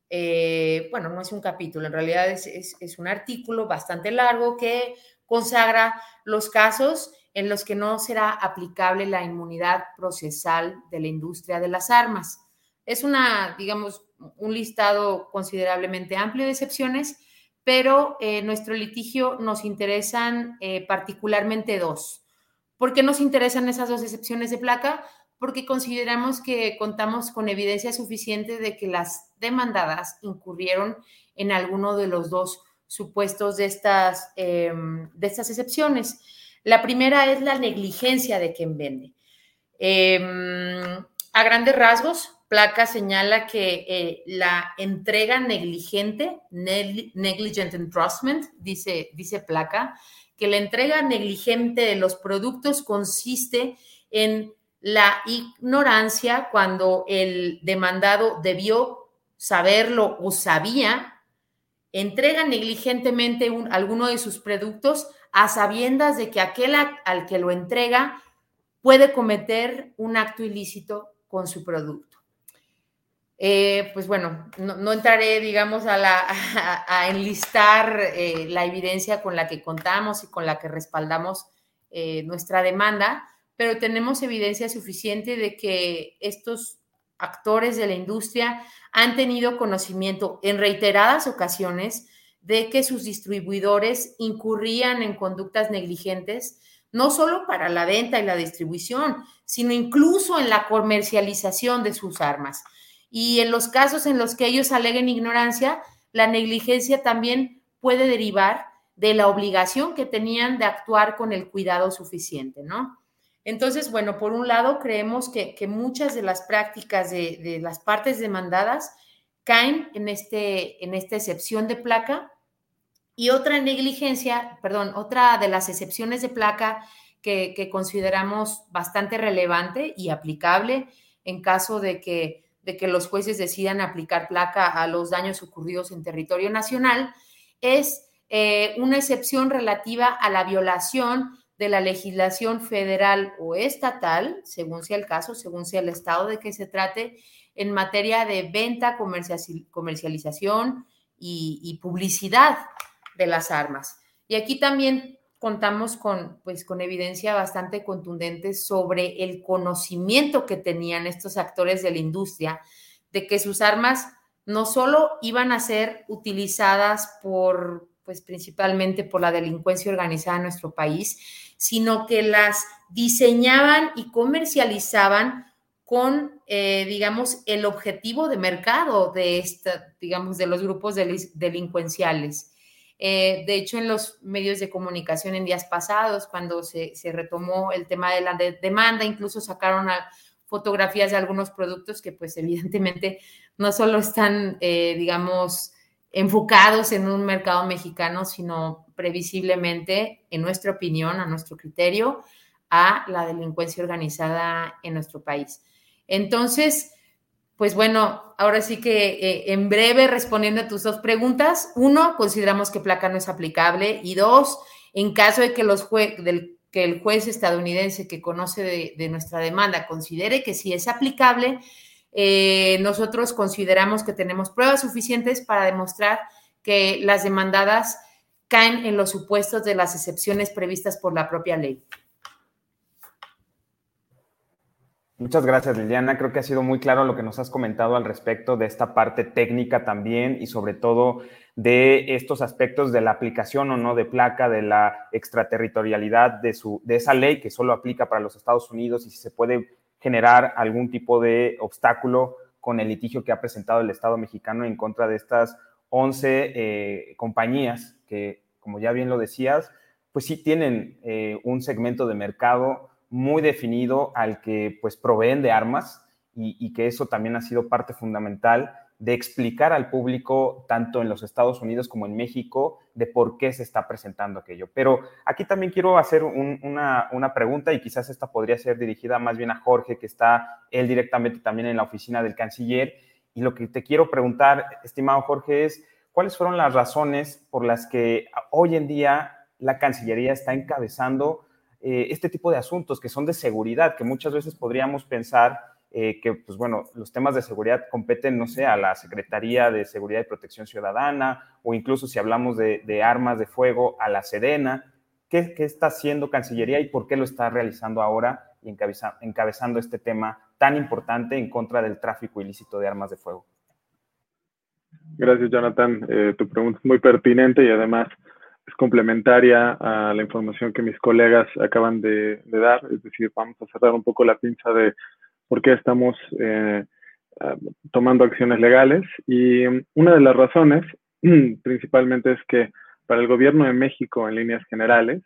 eh, bueno, no es un capítulo, en realidad es, un artículo bastante largo que consagra los casos en los que no será aplicable la inmunidad procesal de la industria de las armas. Es una, digamos, un listado considerablemente amplio de excepciones, pero eh, nuestro litigio nos interesan eh, particularmente dos. ¿Por qué nos interesan esas dos excepciones de placa? Porque consideramos que contamos con evidencia suficiente de que las demandadas incurrieron en alguno de los dos supuestos de estas, em, de estas excepciones. La primera es la negligencia de quien vende. Em, a grandes rasgos, Placa señala que eh, la entrega negligente, negligent entrustment, dice, dice Placa, que la entrega negligente de los productos consiste en la ignorancia cuando el demandado debió saberlo o sabía entrega negligentemente alguno de sus productos a sabiendas de que aquel al que lo entrega puede cometer un acto ilícito con su producto. Eh, pues bueno, no, entraré, digamos, a, enlistar eh, la evidencia con la que contamos y con la que respaldamos eh, nuestra demanda, pero tenemos evidencia suficiente de que estos actores de la industria han tenido conocimiento en reiteradas ocasiones de que sus distribuidores incurrían en conductas negligentes, no solo para la venta y la distribución, sino incluso en la comercialización de sus armas. Y en los casos en los que ellos aleguen ignorancia, la negligencia también puede derivar de la obligación que tenían de actuar con el cuidado suficiente, ¿no? Entonces, bueno, por un lado, creemos que, muchas de las prácticas de, las partes demandadas caen en, este, en esta excepción de placa y otra negligencia, perdón, otra de las excepciones de placa que, consideramos bastante relevante y aplicable en caso de que, de que los jueces decidan aplicar placa a los daños ocurridos en territorio nacional, es eh, una excepción relativa a la violación de la legislación federal o estatal, según sea el caso, según sea el estado de que se trate, en materia de venta, comercialización y, publicidad de las armas. Y aquí también contamos con, pues, con evidencia bastante contundente sobre el conocimiento que tenían estos actores de la industria de que sus armas no solo iban a ser utilizadas por, pues principalmente por la delincuencia organizada en nuestro país, sino que las diseñaban y comercializaban con, eh, digamos, el objetivo de mercado de esta, digamos, de los grupos delincuenciales. Eh, de hecho, en los medios de comunicación en días pasados, cuando se, retomó el tema de la demanda, incluso sacaron fotografías de algunos productos que, pues, evidentemente no solo están, eh, digamos, enfocados en un mercado mexicano, sino previsiblemente, en nuestra opinión, a nuestro criterio, a la delincuencia organizada en nuestro país. Entonces, pues bueno, ahora sí que eh, en breve respondiendo a tus dos preguntas, uno, consideramos que placa no es aplicable y dos, en caso de que, los del, que el juez estadounidense que conoce de, de nuestra demanda considere que sí es aplicable, eh, nosotros consideramos que tenemos pruebas suficientes para demostrar que las demandadas caen en los supuestos de las excepciones previstas por la propia ley. Muchas gracias, Liliana. Creo que ha sido muy claro lo que nos has comentado al respecto de esta parte técnica también y sobre todo de estos aspectos de la aplicación o no de placa, de la extraterritorialidad de, su, de esa ley que solo aplica para los Estados Unidos y si se puede generar algún tipo de obstáculo con el litigio que ha presentado el Estado mexicano en contra de estas 11 eh, compañías que, como ya bien lo decías, pues sí tienen eh, un segmento de mercado muy definido al que pues proveen de armas y que eso también ha sido parte fundamental de explicar al público, tanto en los Estados Unidos como en México, de por qué se está presentando aquello. Pero aquí también quiero hacer una, pregunta y quizás esta podría ser dirigida más bien a Jorge, que está él directamente también en la oficina del canciller. Y lo que te quiero preguntar, estimado Jorge, es cuáles fueron las razones por las que hoy en día la Cancillería está encabezando eh, este tipo de asuntos que son de seguridad, que muchas veces podríamos pensar eh, que, pues bueno, los temas de seguridad competen, no sé, a la Secretaría de Seguridad y Protección Ciudadana, o incluso si hablamos de, armas de fuego, a la Sedena. ¿Qué, está haciendo Cancillería y por qué lo está realizando ahora y encabezando este tema tan importante en contra del tráfico ilícito de armas de fuego? Gracias, Jonathan. Eh, tu pregunta es muy pertinente y además es complementaria a la información que mis colegas acaban de, dar. Es decir, vamos a cerrar un poco la pinza de por qué estamos eh, ah, tomando acciones legales. Y una de las razones principalmente es que para el gobierno de México, en líneas generales,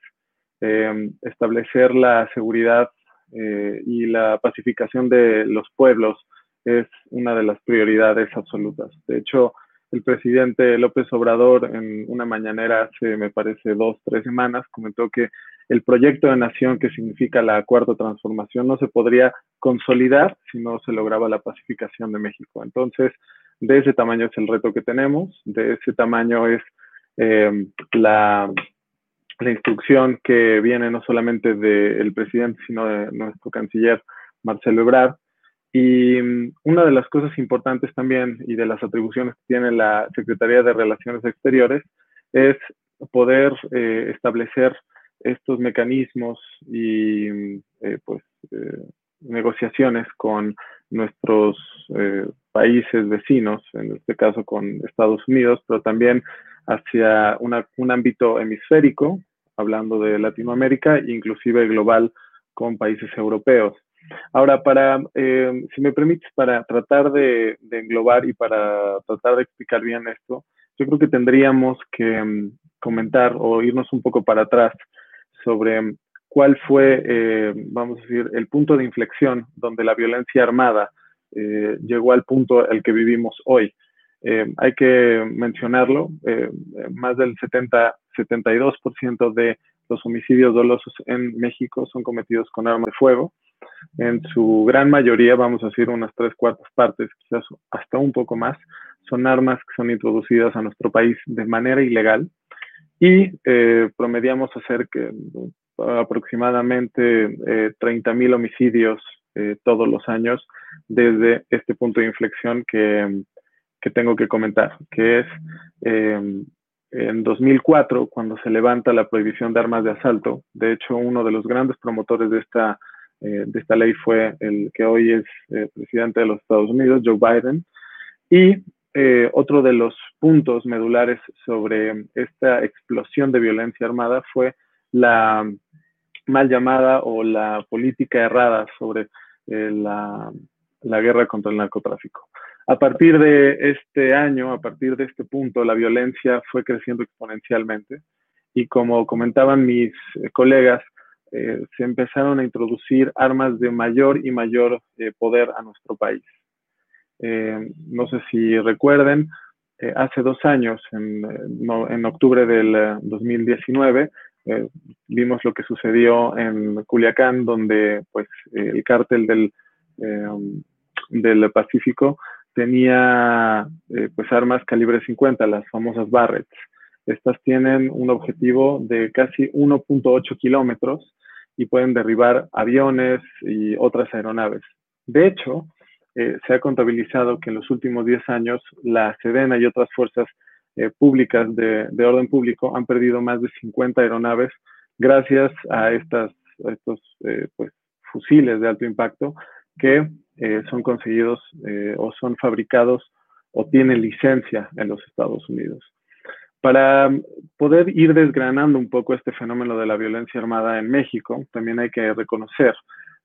eh, establecer la seguridad eh, y la pacificación de los pueblos es una de las prioridades absolutas. De hecho, el presidente López Obrador en una mañanera hace, me parece, dos, tres semanas, comentó que el proyecto de nación que significa la cuarta transformación no se podría consolidar si no se lograba la pacificación de México. Entonces, De ese tamaño es el reto que tenemos, de ese tamaño es em, la, la, instrucción que viene no solamente del presidente, sino de nuestro canciller Marcelo Ebrard. Y mm, una de las cosas importantes también y de las atribuciones que tiene la Secretaría de Relaciones Exteriores es poder eh, establecer estos mecanismos y eh, pues eh, negociaciones con nuestros países vecinos, en este caso con Estados Unidos, pero también hacia un ámbito hemisférico, hablando de Latinoamérica, inclusive global con países europeos. Ahora, para, si me permites, para tratar de, englobar y para tratar de explicar bien esto, yo creo que tendríamos que mm, comentar o irnos un poco para atrás sobre cuál fue, eh, vamos a decir, el punto de inflexión donde la violencia armada eh, llegó al punto al que vivimos hoy. Eh, hay que mencionarlo, más del 70, 72% de los homicidios dolosos en México son cometidos con armas de fuego. En su gran mayoría, vamos a decir unas tres cuartas partes, quizás hasta un poco más, son armas que son introducidas a nuestro país de manera ilegal y eh, promediamos hacer que aproximadamente eh, 30.000 homicidios eh, todos los años desde este punto de inflexión que, que tengo que comentar, que es em, en 2004, cuando se levanta la prohibición de armas de asalto. De hecho, uno de los grandes promotores de esta, eh, de esta ley fue el que hoy es presidente de los Estados Unidos, Joe Biden. Y eh, otro de los puntos medulares sobre esta explosión de violencia armada fue la mal llamada o la política errada sobre eh, la, la, guerra contra el narcotráfico. A partir de este año, a partir de este punto, la violencia fue creciendo exponencialmente y como comentaban mis eh, se empezaron a introducir armas de mayor y mayor poder a nuestro país. Eh, no sé si recuerden, eh, hace dos años, en, octubre del 2019, eh, vimos lo que sucedió en Culiacán, donde pues el cártel del, del Pacífico tenía pues armas calibre 50, las famosas Barretts. Estas tienen un objetivo de casi 1.8 kilómetros y pueden derribar aviones y otras aeronaves. De hecho, eh, se ha contabilizado que en los últimos 10 años la Sedena y otras fuerzas eh, públicas de, orden público han perdido más de 50 aeronaves gracias a, estas, estos eh, pues, fusiles de alto impacto que son conseguidos o son fabricados o tienen licencia en los Estados Unidos. Para poder ir desgranando un poco este fenómeno de la violencia armada en México, también hay que reconocer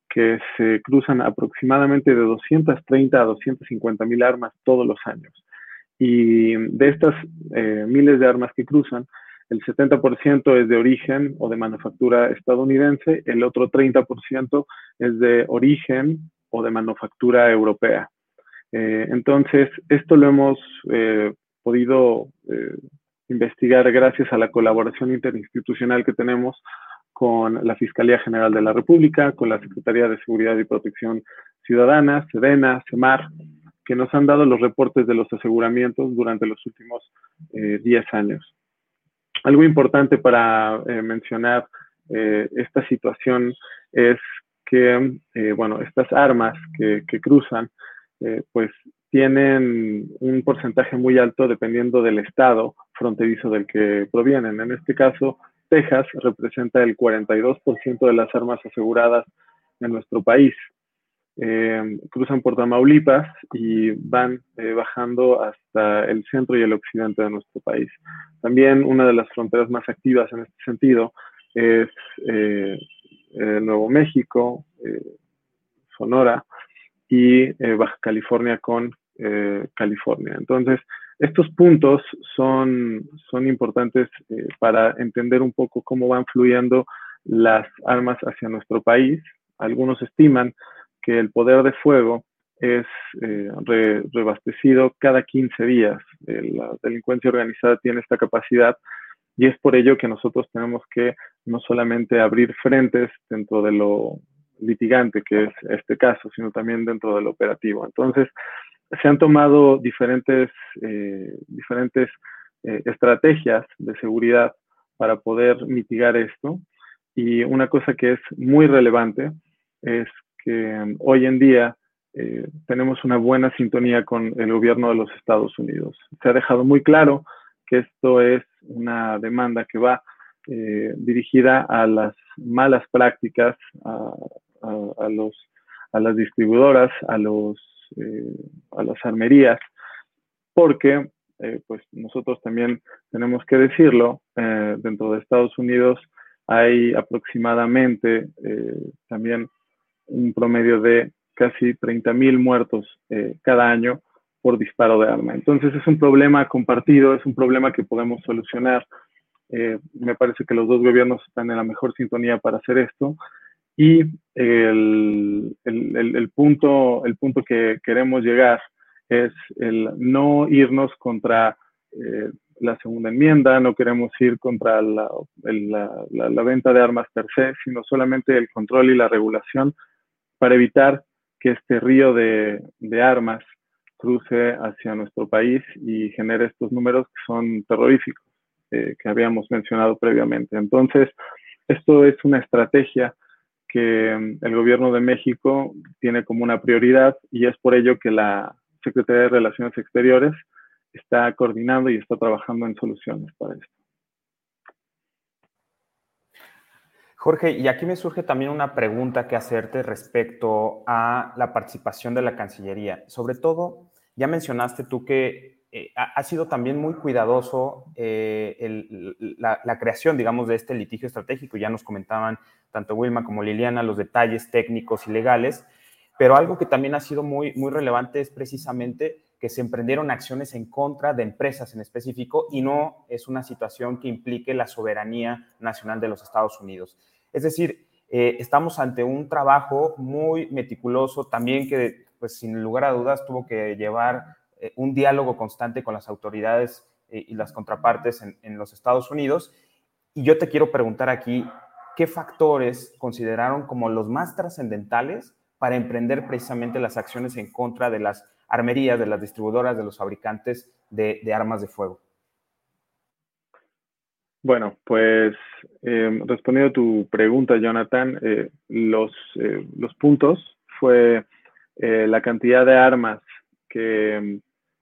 que se cruzan aproximadamente de 230 a 250 mil armas todos los años. Y de estas eh, miles de armas que cruzan, el 70% es de origen o de manufactura estadounidense, el otro 30% es de origen o de manufactura europea. Eh, entonces, esto lo hemos eh, podido investigar gracias a la colaboración interinstitucional que tenemos con la Fiscalía General de la República, con la Secretaría de Seguridad y Protección Ciudadana, SEDENA, CEMAR, que nos han dado los reportes de los aseguramientos durante los últimos 10 eh, años. Algo importante para eh, mencionar eh, esta situación es que, bueno, estas armas que, que cruzan, pues tienen un porcentaje muy alto dependiendo del estado fronterizo del que provienen. En este caso, Texas representa el 42% de las armas aseguradas en nuestro país. Eh, cruzan por Tamaulipas y van eh, bajando hasta el centro y el occidente de nuestro país. También una de las fronteras más activas en este sentido es eh, Nuevo México, Sonora y Baja California con California. Entonces, estos puntos son, son importantes eh, para entender un poco cómo van fluyendo las armas hacia nuestro país. Algunos estiman que el poder de fuego es eh, rebastecido cada 15 días. Eh, la delincuencia organizada tiene esta capacidad y es por ello que nosotros tenemos que no solamente abrir frentes dentro de lo litigante, que es este caso, sino también dentro del operativo. Entonces, se han tomado diferentes, diferentes estrategias de seguridad para poder mitigar esto. Y una cosa que es muy relevante es que um, hoy en día eh, tenemos una buena sintonía con el gobierno de los Estados Unidos. Se ha dejado muy claro que esto es una demanda que va eh, dirigida a las malas prácticas, a, los, a las distribuidoras, a, los, eh, a las armerías, porque pues nosotros también tenemos que decirlo, dentro de Estados Unidos hay aproximadamente también un promedio de casi 30 mil muertos eh, cada año por disparo de arma. Entonces es un problema compartido, es un problema que podemos solucionar. Eh, me parece que los dos gobiernos están en la mejor sintonía para hacer esto. Y el, el, punto, el punto que queremos llegar es el no irnos contra eh, la segunda enmienda, no queremos ir contra la, la, venta de armas per se, sino solamente el control y la regulación para evitar que este río de, armas cruce hacia nuestro país y genere estos números que son terroríficos, eh, que habíamos mencionado previamente. Entonces, esto es una estrategia que el gobierno de México tiene como una prioridad y es por ello que la Secretaría de Relaciones Exteriores está coordinando y está trabajando en soluciones para esto. Jorge, y aquí me surge también una pregunta que hacerte respecto a la participación de la Cancillería. Sobre todo, ya mencionaste tú que eh, ha sido también muy cuidadoso eh, la, creación, digamos, de este litigio estratégico. Ya nos comentaban tanto Wilma como Liliana los detalles técnicos y legales, pero algo que también ha sido muy, muy relevante es precisamente que se emprendieron acciones en contra de empresas en específico y no es una situación que implique la soberanía nacional de los Estados Unidos. Es decir, eh, estamos ante un trabajo muy meticuloso también que, pues sin lugar a dudas, tuvo que llevar eh, un diálogo constante con las autoridades eh, y las contrapartes en, los Estados Unidos. Y yo te quiero preguntar aquí, ¿qué factores consideraron como los más trascendentales para emprender precisamente las acciones en contra de las armerías, de las distribuidoras, de los fabricantes de, armas de fuego? Bueno, pues eh, respondiendo a tu pregunta, Jonathan, eh, los, los puntos fue la cantidad de armas que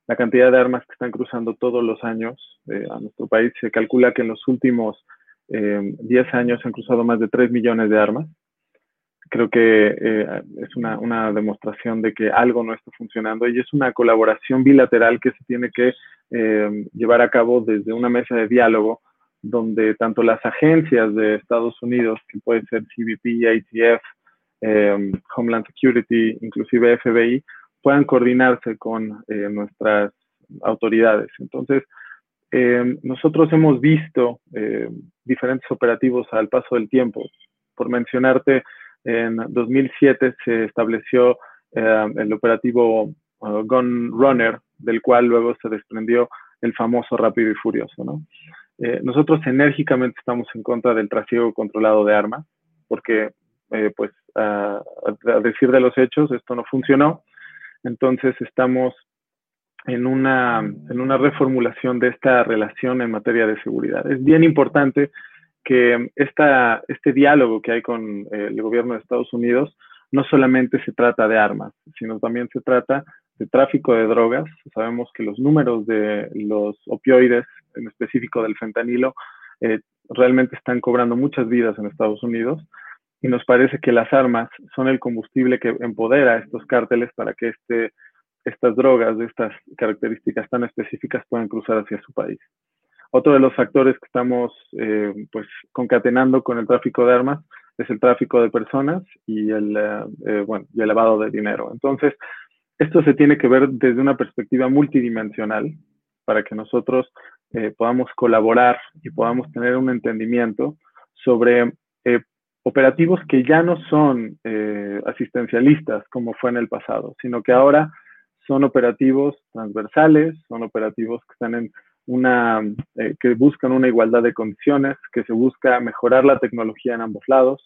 la cantidad de armas que están cruzando todos los años a nuestro país. Se calcula que en los últimos 10 años se han cruzado más de 3 millones de armas. Creo que es una, una, demostración de que algo no está funcionando y es una colaboración bilateral que se tiene que llevar a cabo desde una mesa de diálogo donde tanto las agencias de Estados Unidos, que puede ser CBP, ATF, em, Homeland Security, inclusive FBI, puedan coordinarse con eh, nuestras autoridades. Entonces, em, nosotros hemos visto em, diferentes operativos al paso del tiempo. Por mencionarte, en 2007 se estableció el operativo uh, Gun Runner, del cual luego se desprendió el famoso Rápido y Furioso. Eh, nosotros enérgicamente estamos en contra del trasiego controlado de armas, porque, eh, pues, a, decir de los hechos, esto no funcionó. Entonces, estamos en una, reformulación de esta relación en materia de seguridad. Es bien importante que esta, este diálogo que hay con eh, el gobierno de Estados Unidos no solamente se trata de armas, sino también se trata de tráfico de drogas. Sabemos que los números de los opioides en específico del fentanilo, eh, realmente están cobrando muchas vidas en Estados Unidos y nos parece que las armas son el combustible que empodera a estos cárteles para que este, estas drogas de estas características tan específicas puedan cruzar hacia su país. Otro de los factores que estamos eh, pues, concatenando con el tráfico de armas es el tráfico de personas y el, eh, bueno, y el lavado de dinero. Entonces, esto se tiene que ver desde una perspectiva multidimensional para que nosotros eh, podamos colaborar y podamos tener un entendimiento sobre eh, operativos que ya no son eh, asistencialistas como fue en el pasado, sino que ahora son operativos transversales, son operativos una, que buscan una igualdad de condiciones, que se busca mejorar la tecnología en ambos lados.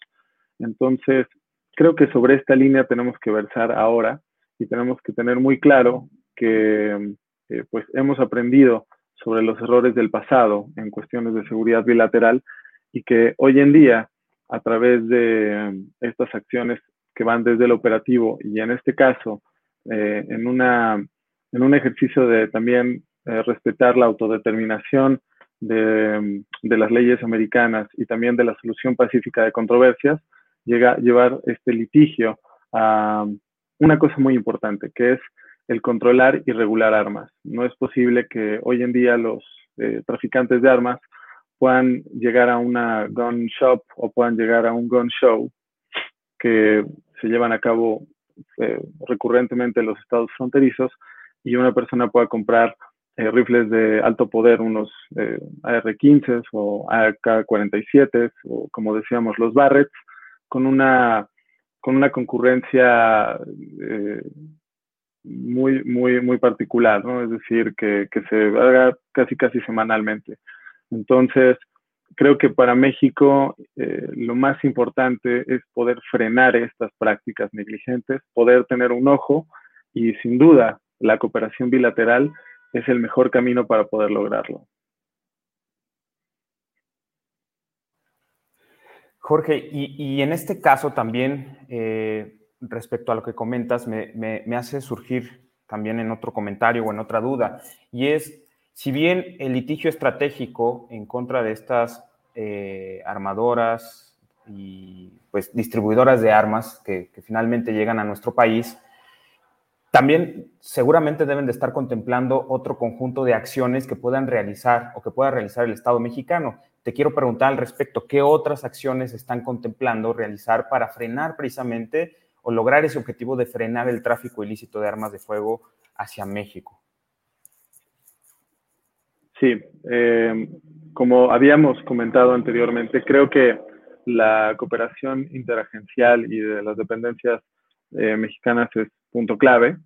Entonces, creo que sobre esta línea tenemos que versar ahora y tenemos que tener muy claro que pues hemos aprendido sobre los errores del pasado en cuestiones de seguridad bilateral y que hoy en día, a través de estas acciones que van desde el operativo y en este caso, en, una, en un ejercicio de también respetar la autodeterminación de, las leyes americanas y también de la solución pacífica de controversias, llega a llevar este litigio a una cosa muy importante, que es el controlar y regular armas. No es posible que hoy en día los eh, traficantes de armas puedan llegar a una gun shop o puedan llegar a un gun show que se llevan a cabo eh, recurrentemente en los estados fronterizos y una persona pueda comprar eh, rifles de alto poder, unos eh, AR-15 o AK-47 o como decíamos los Barretts, con una, con una concurrencia eh, muy, muy, muy particular, ¿no? Es decir, que, que se haga casi, casi semanalmente. Entonces, creo que para México lo más importante es poder frenar estas prácticas negligentes, poder tener un ojo y sin duda la cooperación bilateral es el mejor camino para poder lograrlo. Jorge, y, en este caso también, eh, respecto a lo que comentas, me, hace surgir también en otro comentario o en otra duda, y es, si bien el litigio estratégico en contra de estas eh, armadoras y pues distribuidoras de armas que finalmente llegan a nuestro país, también seguramente deben de estar contemplando otro conjunto de acciones que puedan realizar o que pueda realizar el Estado mexicano. Te quiero preguntar al respecto, ¿qué otras acciones están contemplando realizar para frenar precisamente o lograr ese objetivo de frenar el tráfico ilícito de armas de fuego hacia México? Sí, eh, como habíamos comentado anteriormente, creo que la cooperación interagencial y de las dependencias eh, mexicanas es punto clave.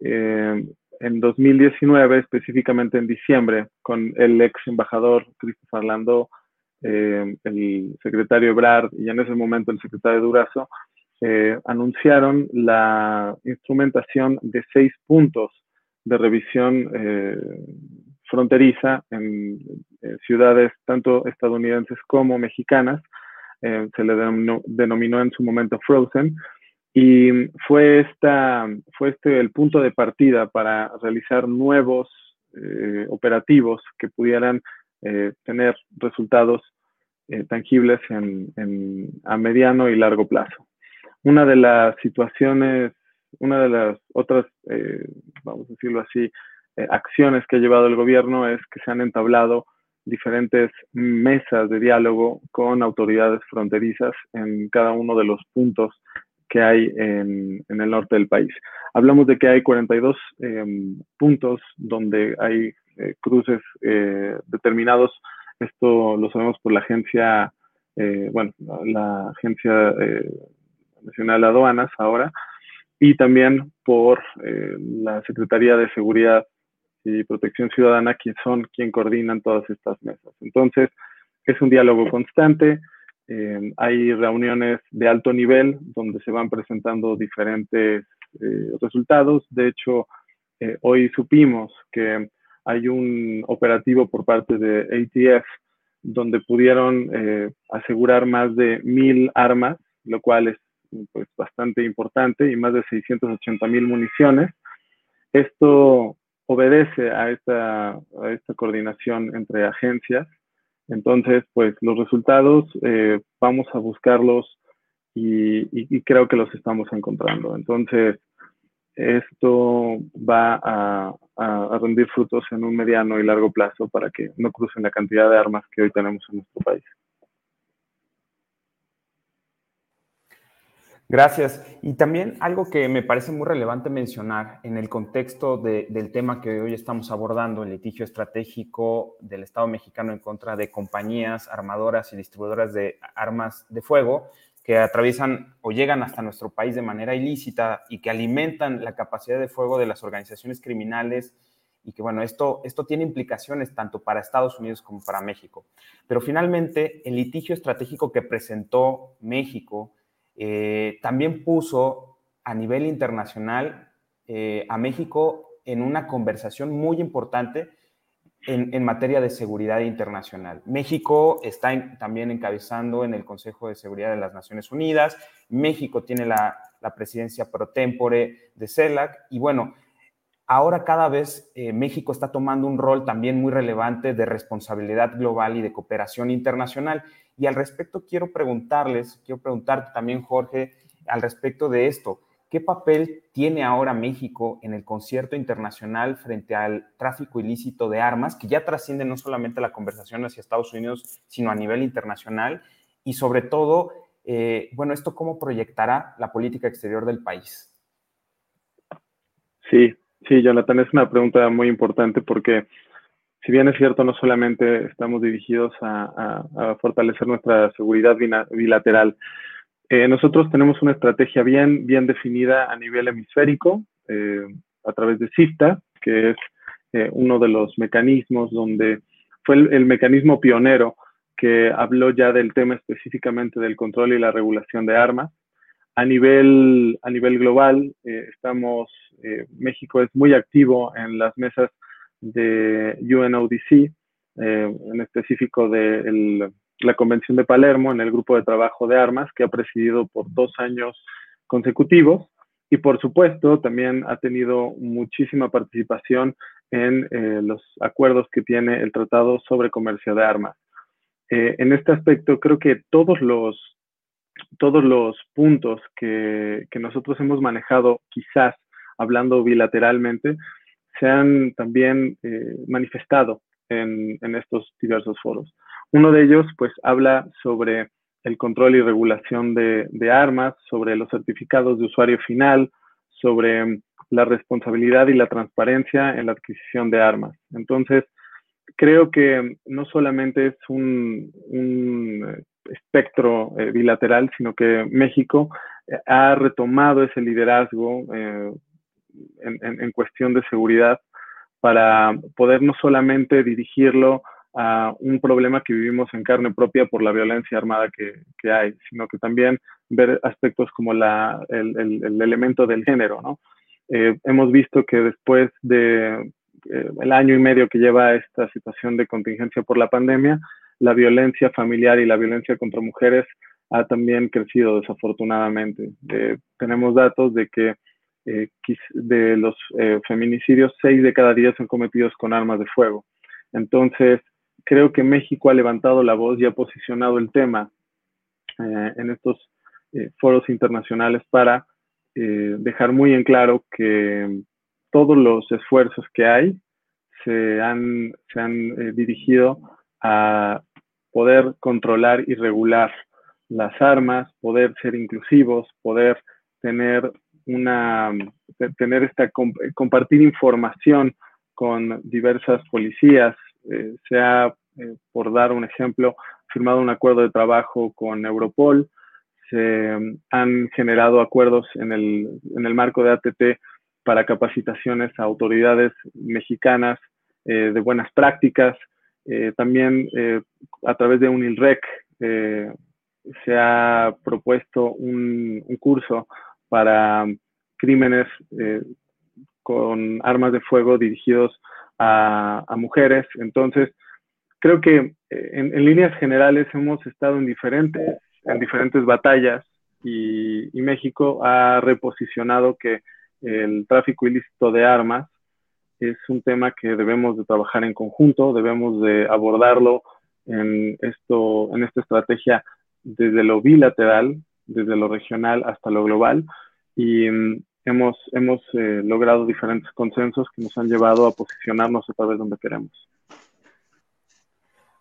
Eh, en 2019, específicamente en diciembre, con el ex embajador Christopher Landó, el secretario Ebrard y en ese momento el secretario Durazo, anunciaron la instrumentación de seis puntos de revisión fronteriza en ciudades tanto estadounidenses como mexicanas. se le denominó en su momento Frozen, y fue, esta, fue este el punto de partida para realizar nuevos eh, operativos que pudieran eh, tener resultados eh, tangibles en, a mediano y largo plazo. Una de las situaciones, una de las otras, vamos a decirlo así, acciones que ha llevado el gobierno es que se han entablado diferentes mesas de diálogo con autoridades fronterizas en cada uno de los puntos que hay en, el norte del país. Hablamos de que hay 42 em, puntos donde hay eh, cruces eh, determinados. Esto lo sabemos por la agencia, eh, bueno, la Agencia Nacional de Aduanas ahora, y también por la Secretaría de Seguridad y Protección Ciudadana, que son quien coordinan todas estas mesas. Entonces, es un diálogo constante. Eh, hay reuniones de alto nivel donde se van presentando diferentes eh, resultados. De hecho, eh, hoy supimos que hay un operativo por parte de ATF donde pudieron asegurar más de mil armas, lo cual es pues, bastante importante, y más de 680 mil municiones. Esto obedece a esta, a esta coordinación entre agencias entonces, pues los resultados eh, vamos a buscarlos y, creo que los estamos encontrando. Entonces, esto va a, a, rendir frutos en un mediano y largo plazo para que no crucen la cantidad de armas que hoy tenemos en nuestro país. Gracias. Y también algo que me parece muy relevante mencionar en el contexto del tema que hoy estamos abordando, el litigio estratégico del Estado mexicano en contra de compañías armadoras y distribuidoras de armas de fuego que atraviesan o llegan hasta nuestro país de manera ilícita y que alimentan la capacidad de fuego de las organizaciones criminales y que bueno, esto, esto tiene implicaciones tanto para Estados Unidos como para México. Pero finalmente, el litigio estratégico que presentó México, eh, también puso a nivel internacional eh, a México en una conversación muy importante en, materia de seguridad internacional. México está también encabezando en el Consejo de Seguridad de las Naciones Unidas, México tiene la, presidencia pro tempore de CELAC y bueno, ahora cada vez eh, México está tomando un rol también muy relevante de responsabilidad global y de cooperación internacional. Y al respecto quiero preguntarles, quiero preguntarte también, Jorge, al respecto de esto. ¿Qué papel tiene ahora México en el concierto internacional frente al tráfico ilícito de armas, que ya trasciende no solamente la conversación hacia Estados Unidos, sino a nivel internacional? Y sobre todo, eh, bueno, ¿esto cómo proyectará la política exterior del país? Sí, sí, Jonathan, es una pregunta muy importante porque si bien es cierto, no solamente estamos dirigidos a, fortalecer nuestra seguridad bilateral, eh, nosotros tenemos una estrategia bien, bien definida a nivel hemisférico eh, a través de CIFTA, que es eh, uno de los mecanismos donde fue el, mecanismo pionero que habló ya del tema específicamente del control y la regulación de armas. A nivel, a nivel global, estamos, México es muy activo en las mesas de UNODC, en específico del la Convención de Palermo en el grupo de trabajo de armas que ha presidido por dos años consecutivos y por supuesto también ha tenido muchísima participación en eh, los acuerdos que tiene el Tratado sobre Comercio de Armas. Eh, en este aspecto creo que todos los, todos los puntos que, nosotros hemos manejado quizás hablando bilateralmente se han también eh, manifestado en, estos diversos foros. Uno de ellos, pues, habla sobre el control y regulación de, armas, sobre los certificados de usuario final, sobre la responsabilidad y la transparencia en la adquisición de armas. Entonces, creo que no solamente es un, espectro eh, bilateral, sino que México eh, ha retomado ese liderazgo en, cuestión de seguridad para poder no solamente dirigirlo a un problema que vivimos en carne propia por la violencia armada que, hay, sino que también ver aspectos como la, el, elemento del género. ¿no? Eh, hemos visto que después de eh, el año y medio que lleva esta situación de contingencia por la pandemia, la violencia familiar y la violencia contra mujeres ha también crecido desafortunadamente. Eh, tenemos datos de que de los feminicidios, seis de cada diez son cometidos con armas de fuego. Entonces, creo que México ha levantado la voz y ha posicionado el tema eh, en estos eh, foros internacionales para eh, dejar muy en claro que todos los esfuerzos que hay se han, se han dirigido a poder controlar y regular las armas, poder ser inclusivos, poder tener una, tener esta, compartir información con diversas policías, eh, se ha, eh, por dar un ejemplo, firmado un acuerdo de trabajo con Europol, se mm, han generado acuerdos en el, en el marco de ATT para capacitaciones a autoridades mexicanas eh, de buenas prácticas. También a través de UNILREC se ha propuesto un, curso para crímenes con armas de fuego dirigidos a, mujeres. Entonces, creo que eh, en, líneas generales hemos estado en diferentes, en diferentes batallas y, México ha reposicionado que el tráfico ilícito de armas es un tema que debemos de trabajar en conjunto, debemos de abordarlo en, esto, en esta estrategia desde lo bilateral, desde lo regional hasta lo global. Y hemos, hemos eh, logrado diferentes consensos que nos han llevado a posicionarnos a través de donde queremos.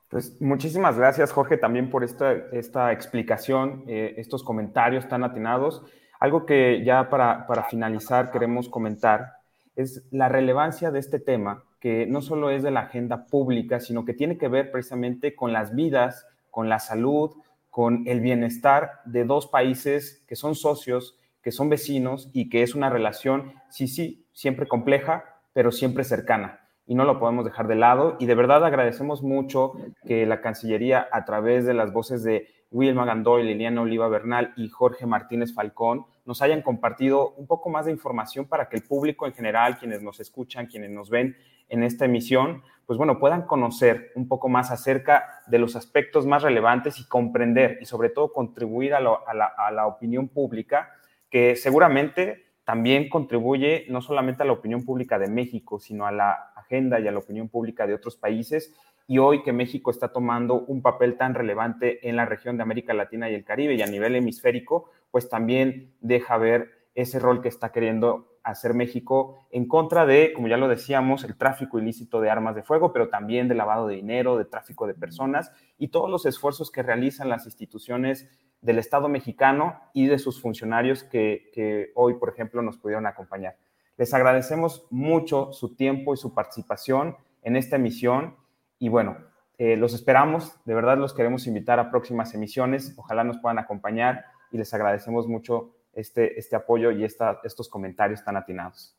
Pues muchísimas gracias, Jorge, también por esta, esta explicación, eh, estos comentarios tan atinados. Algo que ya para, para finalizar queremos comentar es la relevancia de este tema, que no solo es de la agenda pública, sino que tiene que ver precisamente con las vidas, con la salud, con el bienestar de dos países que son socios que son vecinos y que es una relación, sí, sí, siempre compleja, pero siempre cercana. Y no lo podemos dejar de lado. Y de verdad agradecemos mucho que la Cancillería, a través de las voces de Wilma Gandoy, Liliana Oliva Bernal y Jorge Martínez Falcón, nos hayan compartido un poco más de información para que el público en general, quienes nos escuchan, quienes nos ven en esta emisión, pues bueno, puedan conocer un poco más acerca de los aspectos más relevantes y comprender y sobre todo contribuir a, la, opinión pública, que seguramente también contribuye no solamente a la opinión pública de México, sino a la agenda y a la opinión pública de otros países. Y hoy que México está tomando un papel tan relevante en la región de América Latina y el Caribe y a nivel hemisférico, pues también deja ver ese rol que está queriendo hacer México en contra de, como ya lo decíamos, el tráfico ilícito de armas de fuego, pero también de lavado de dinero, de tráfico de personas y todos los esfuerzos que realizan las instituciones del Estado mexicano y de sus funcionarios que, hoy, por ejemplo, nos pudieron acompañar. Les agradecemos mucho su tiempo y su participación en esta emisión y bueno, eh, los esperamos, de verdad los queremos invitar a próximas emisiones, ojalá nos puedan acompañar y les agradecemos mucho este, este apoyo y estos comentarios tan atinados.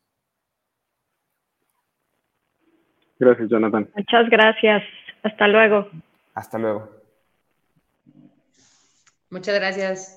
Gracias, Jonathan. Muchas gracias. Hasta luego. Hasta luego. Muchas gracias.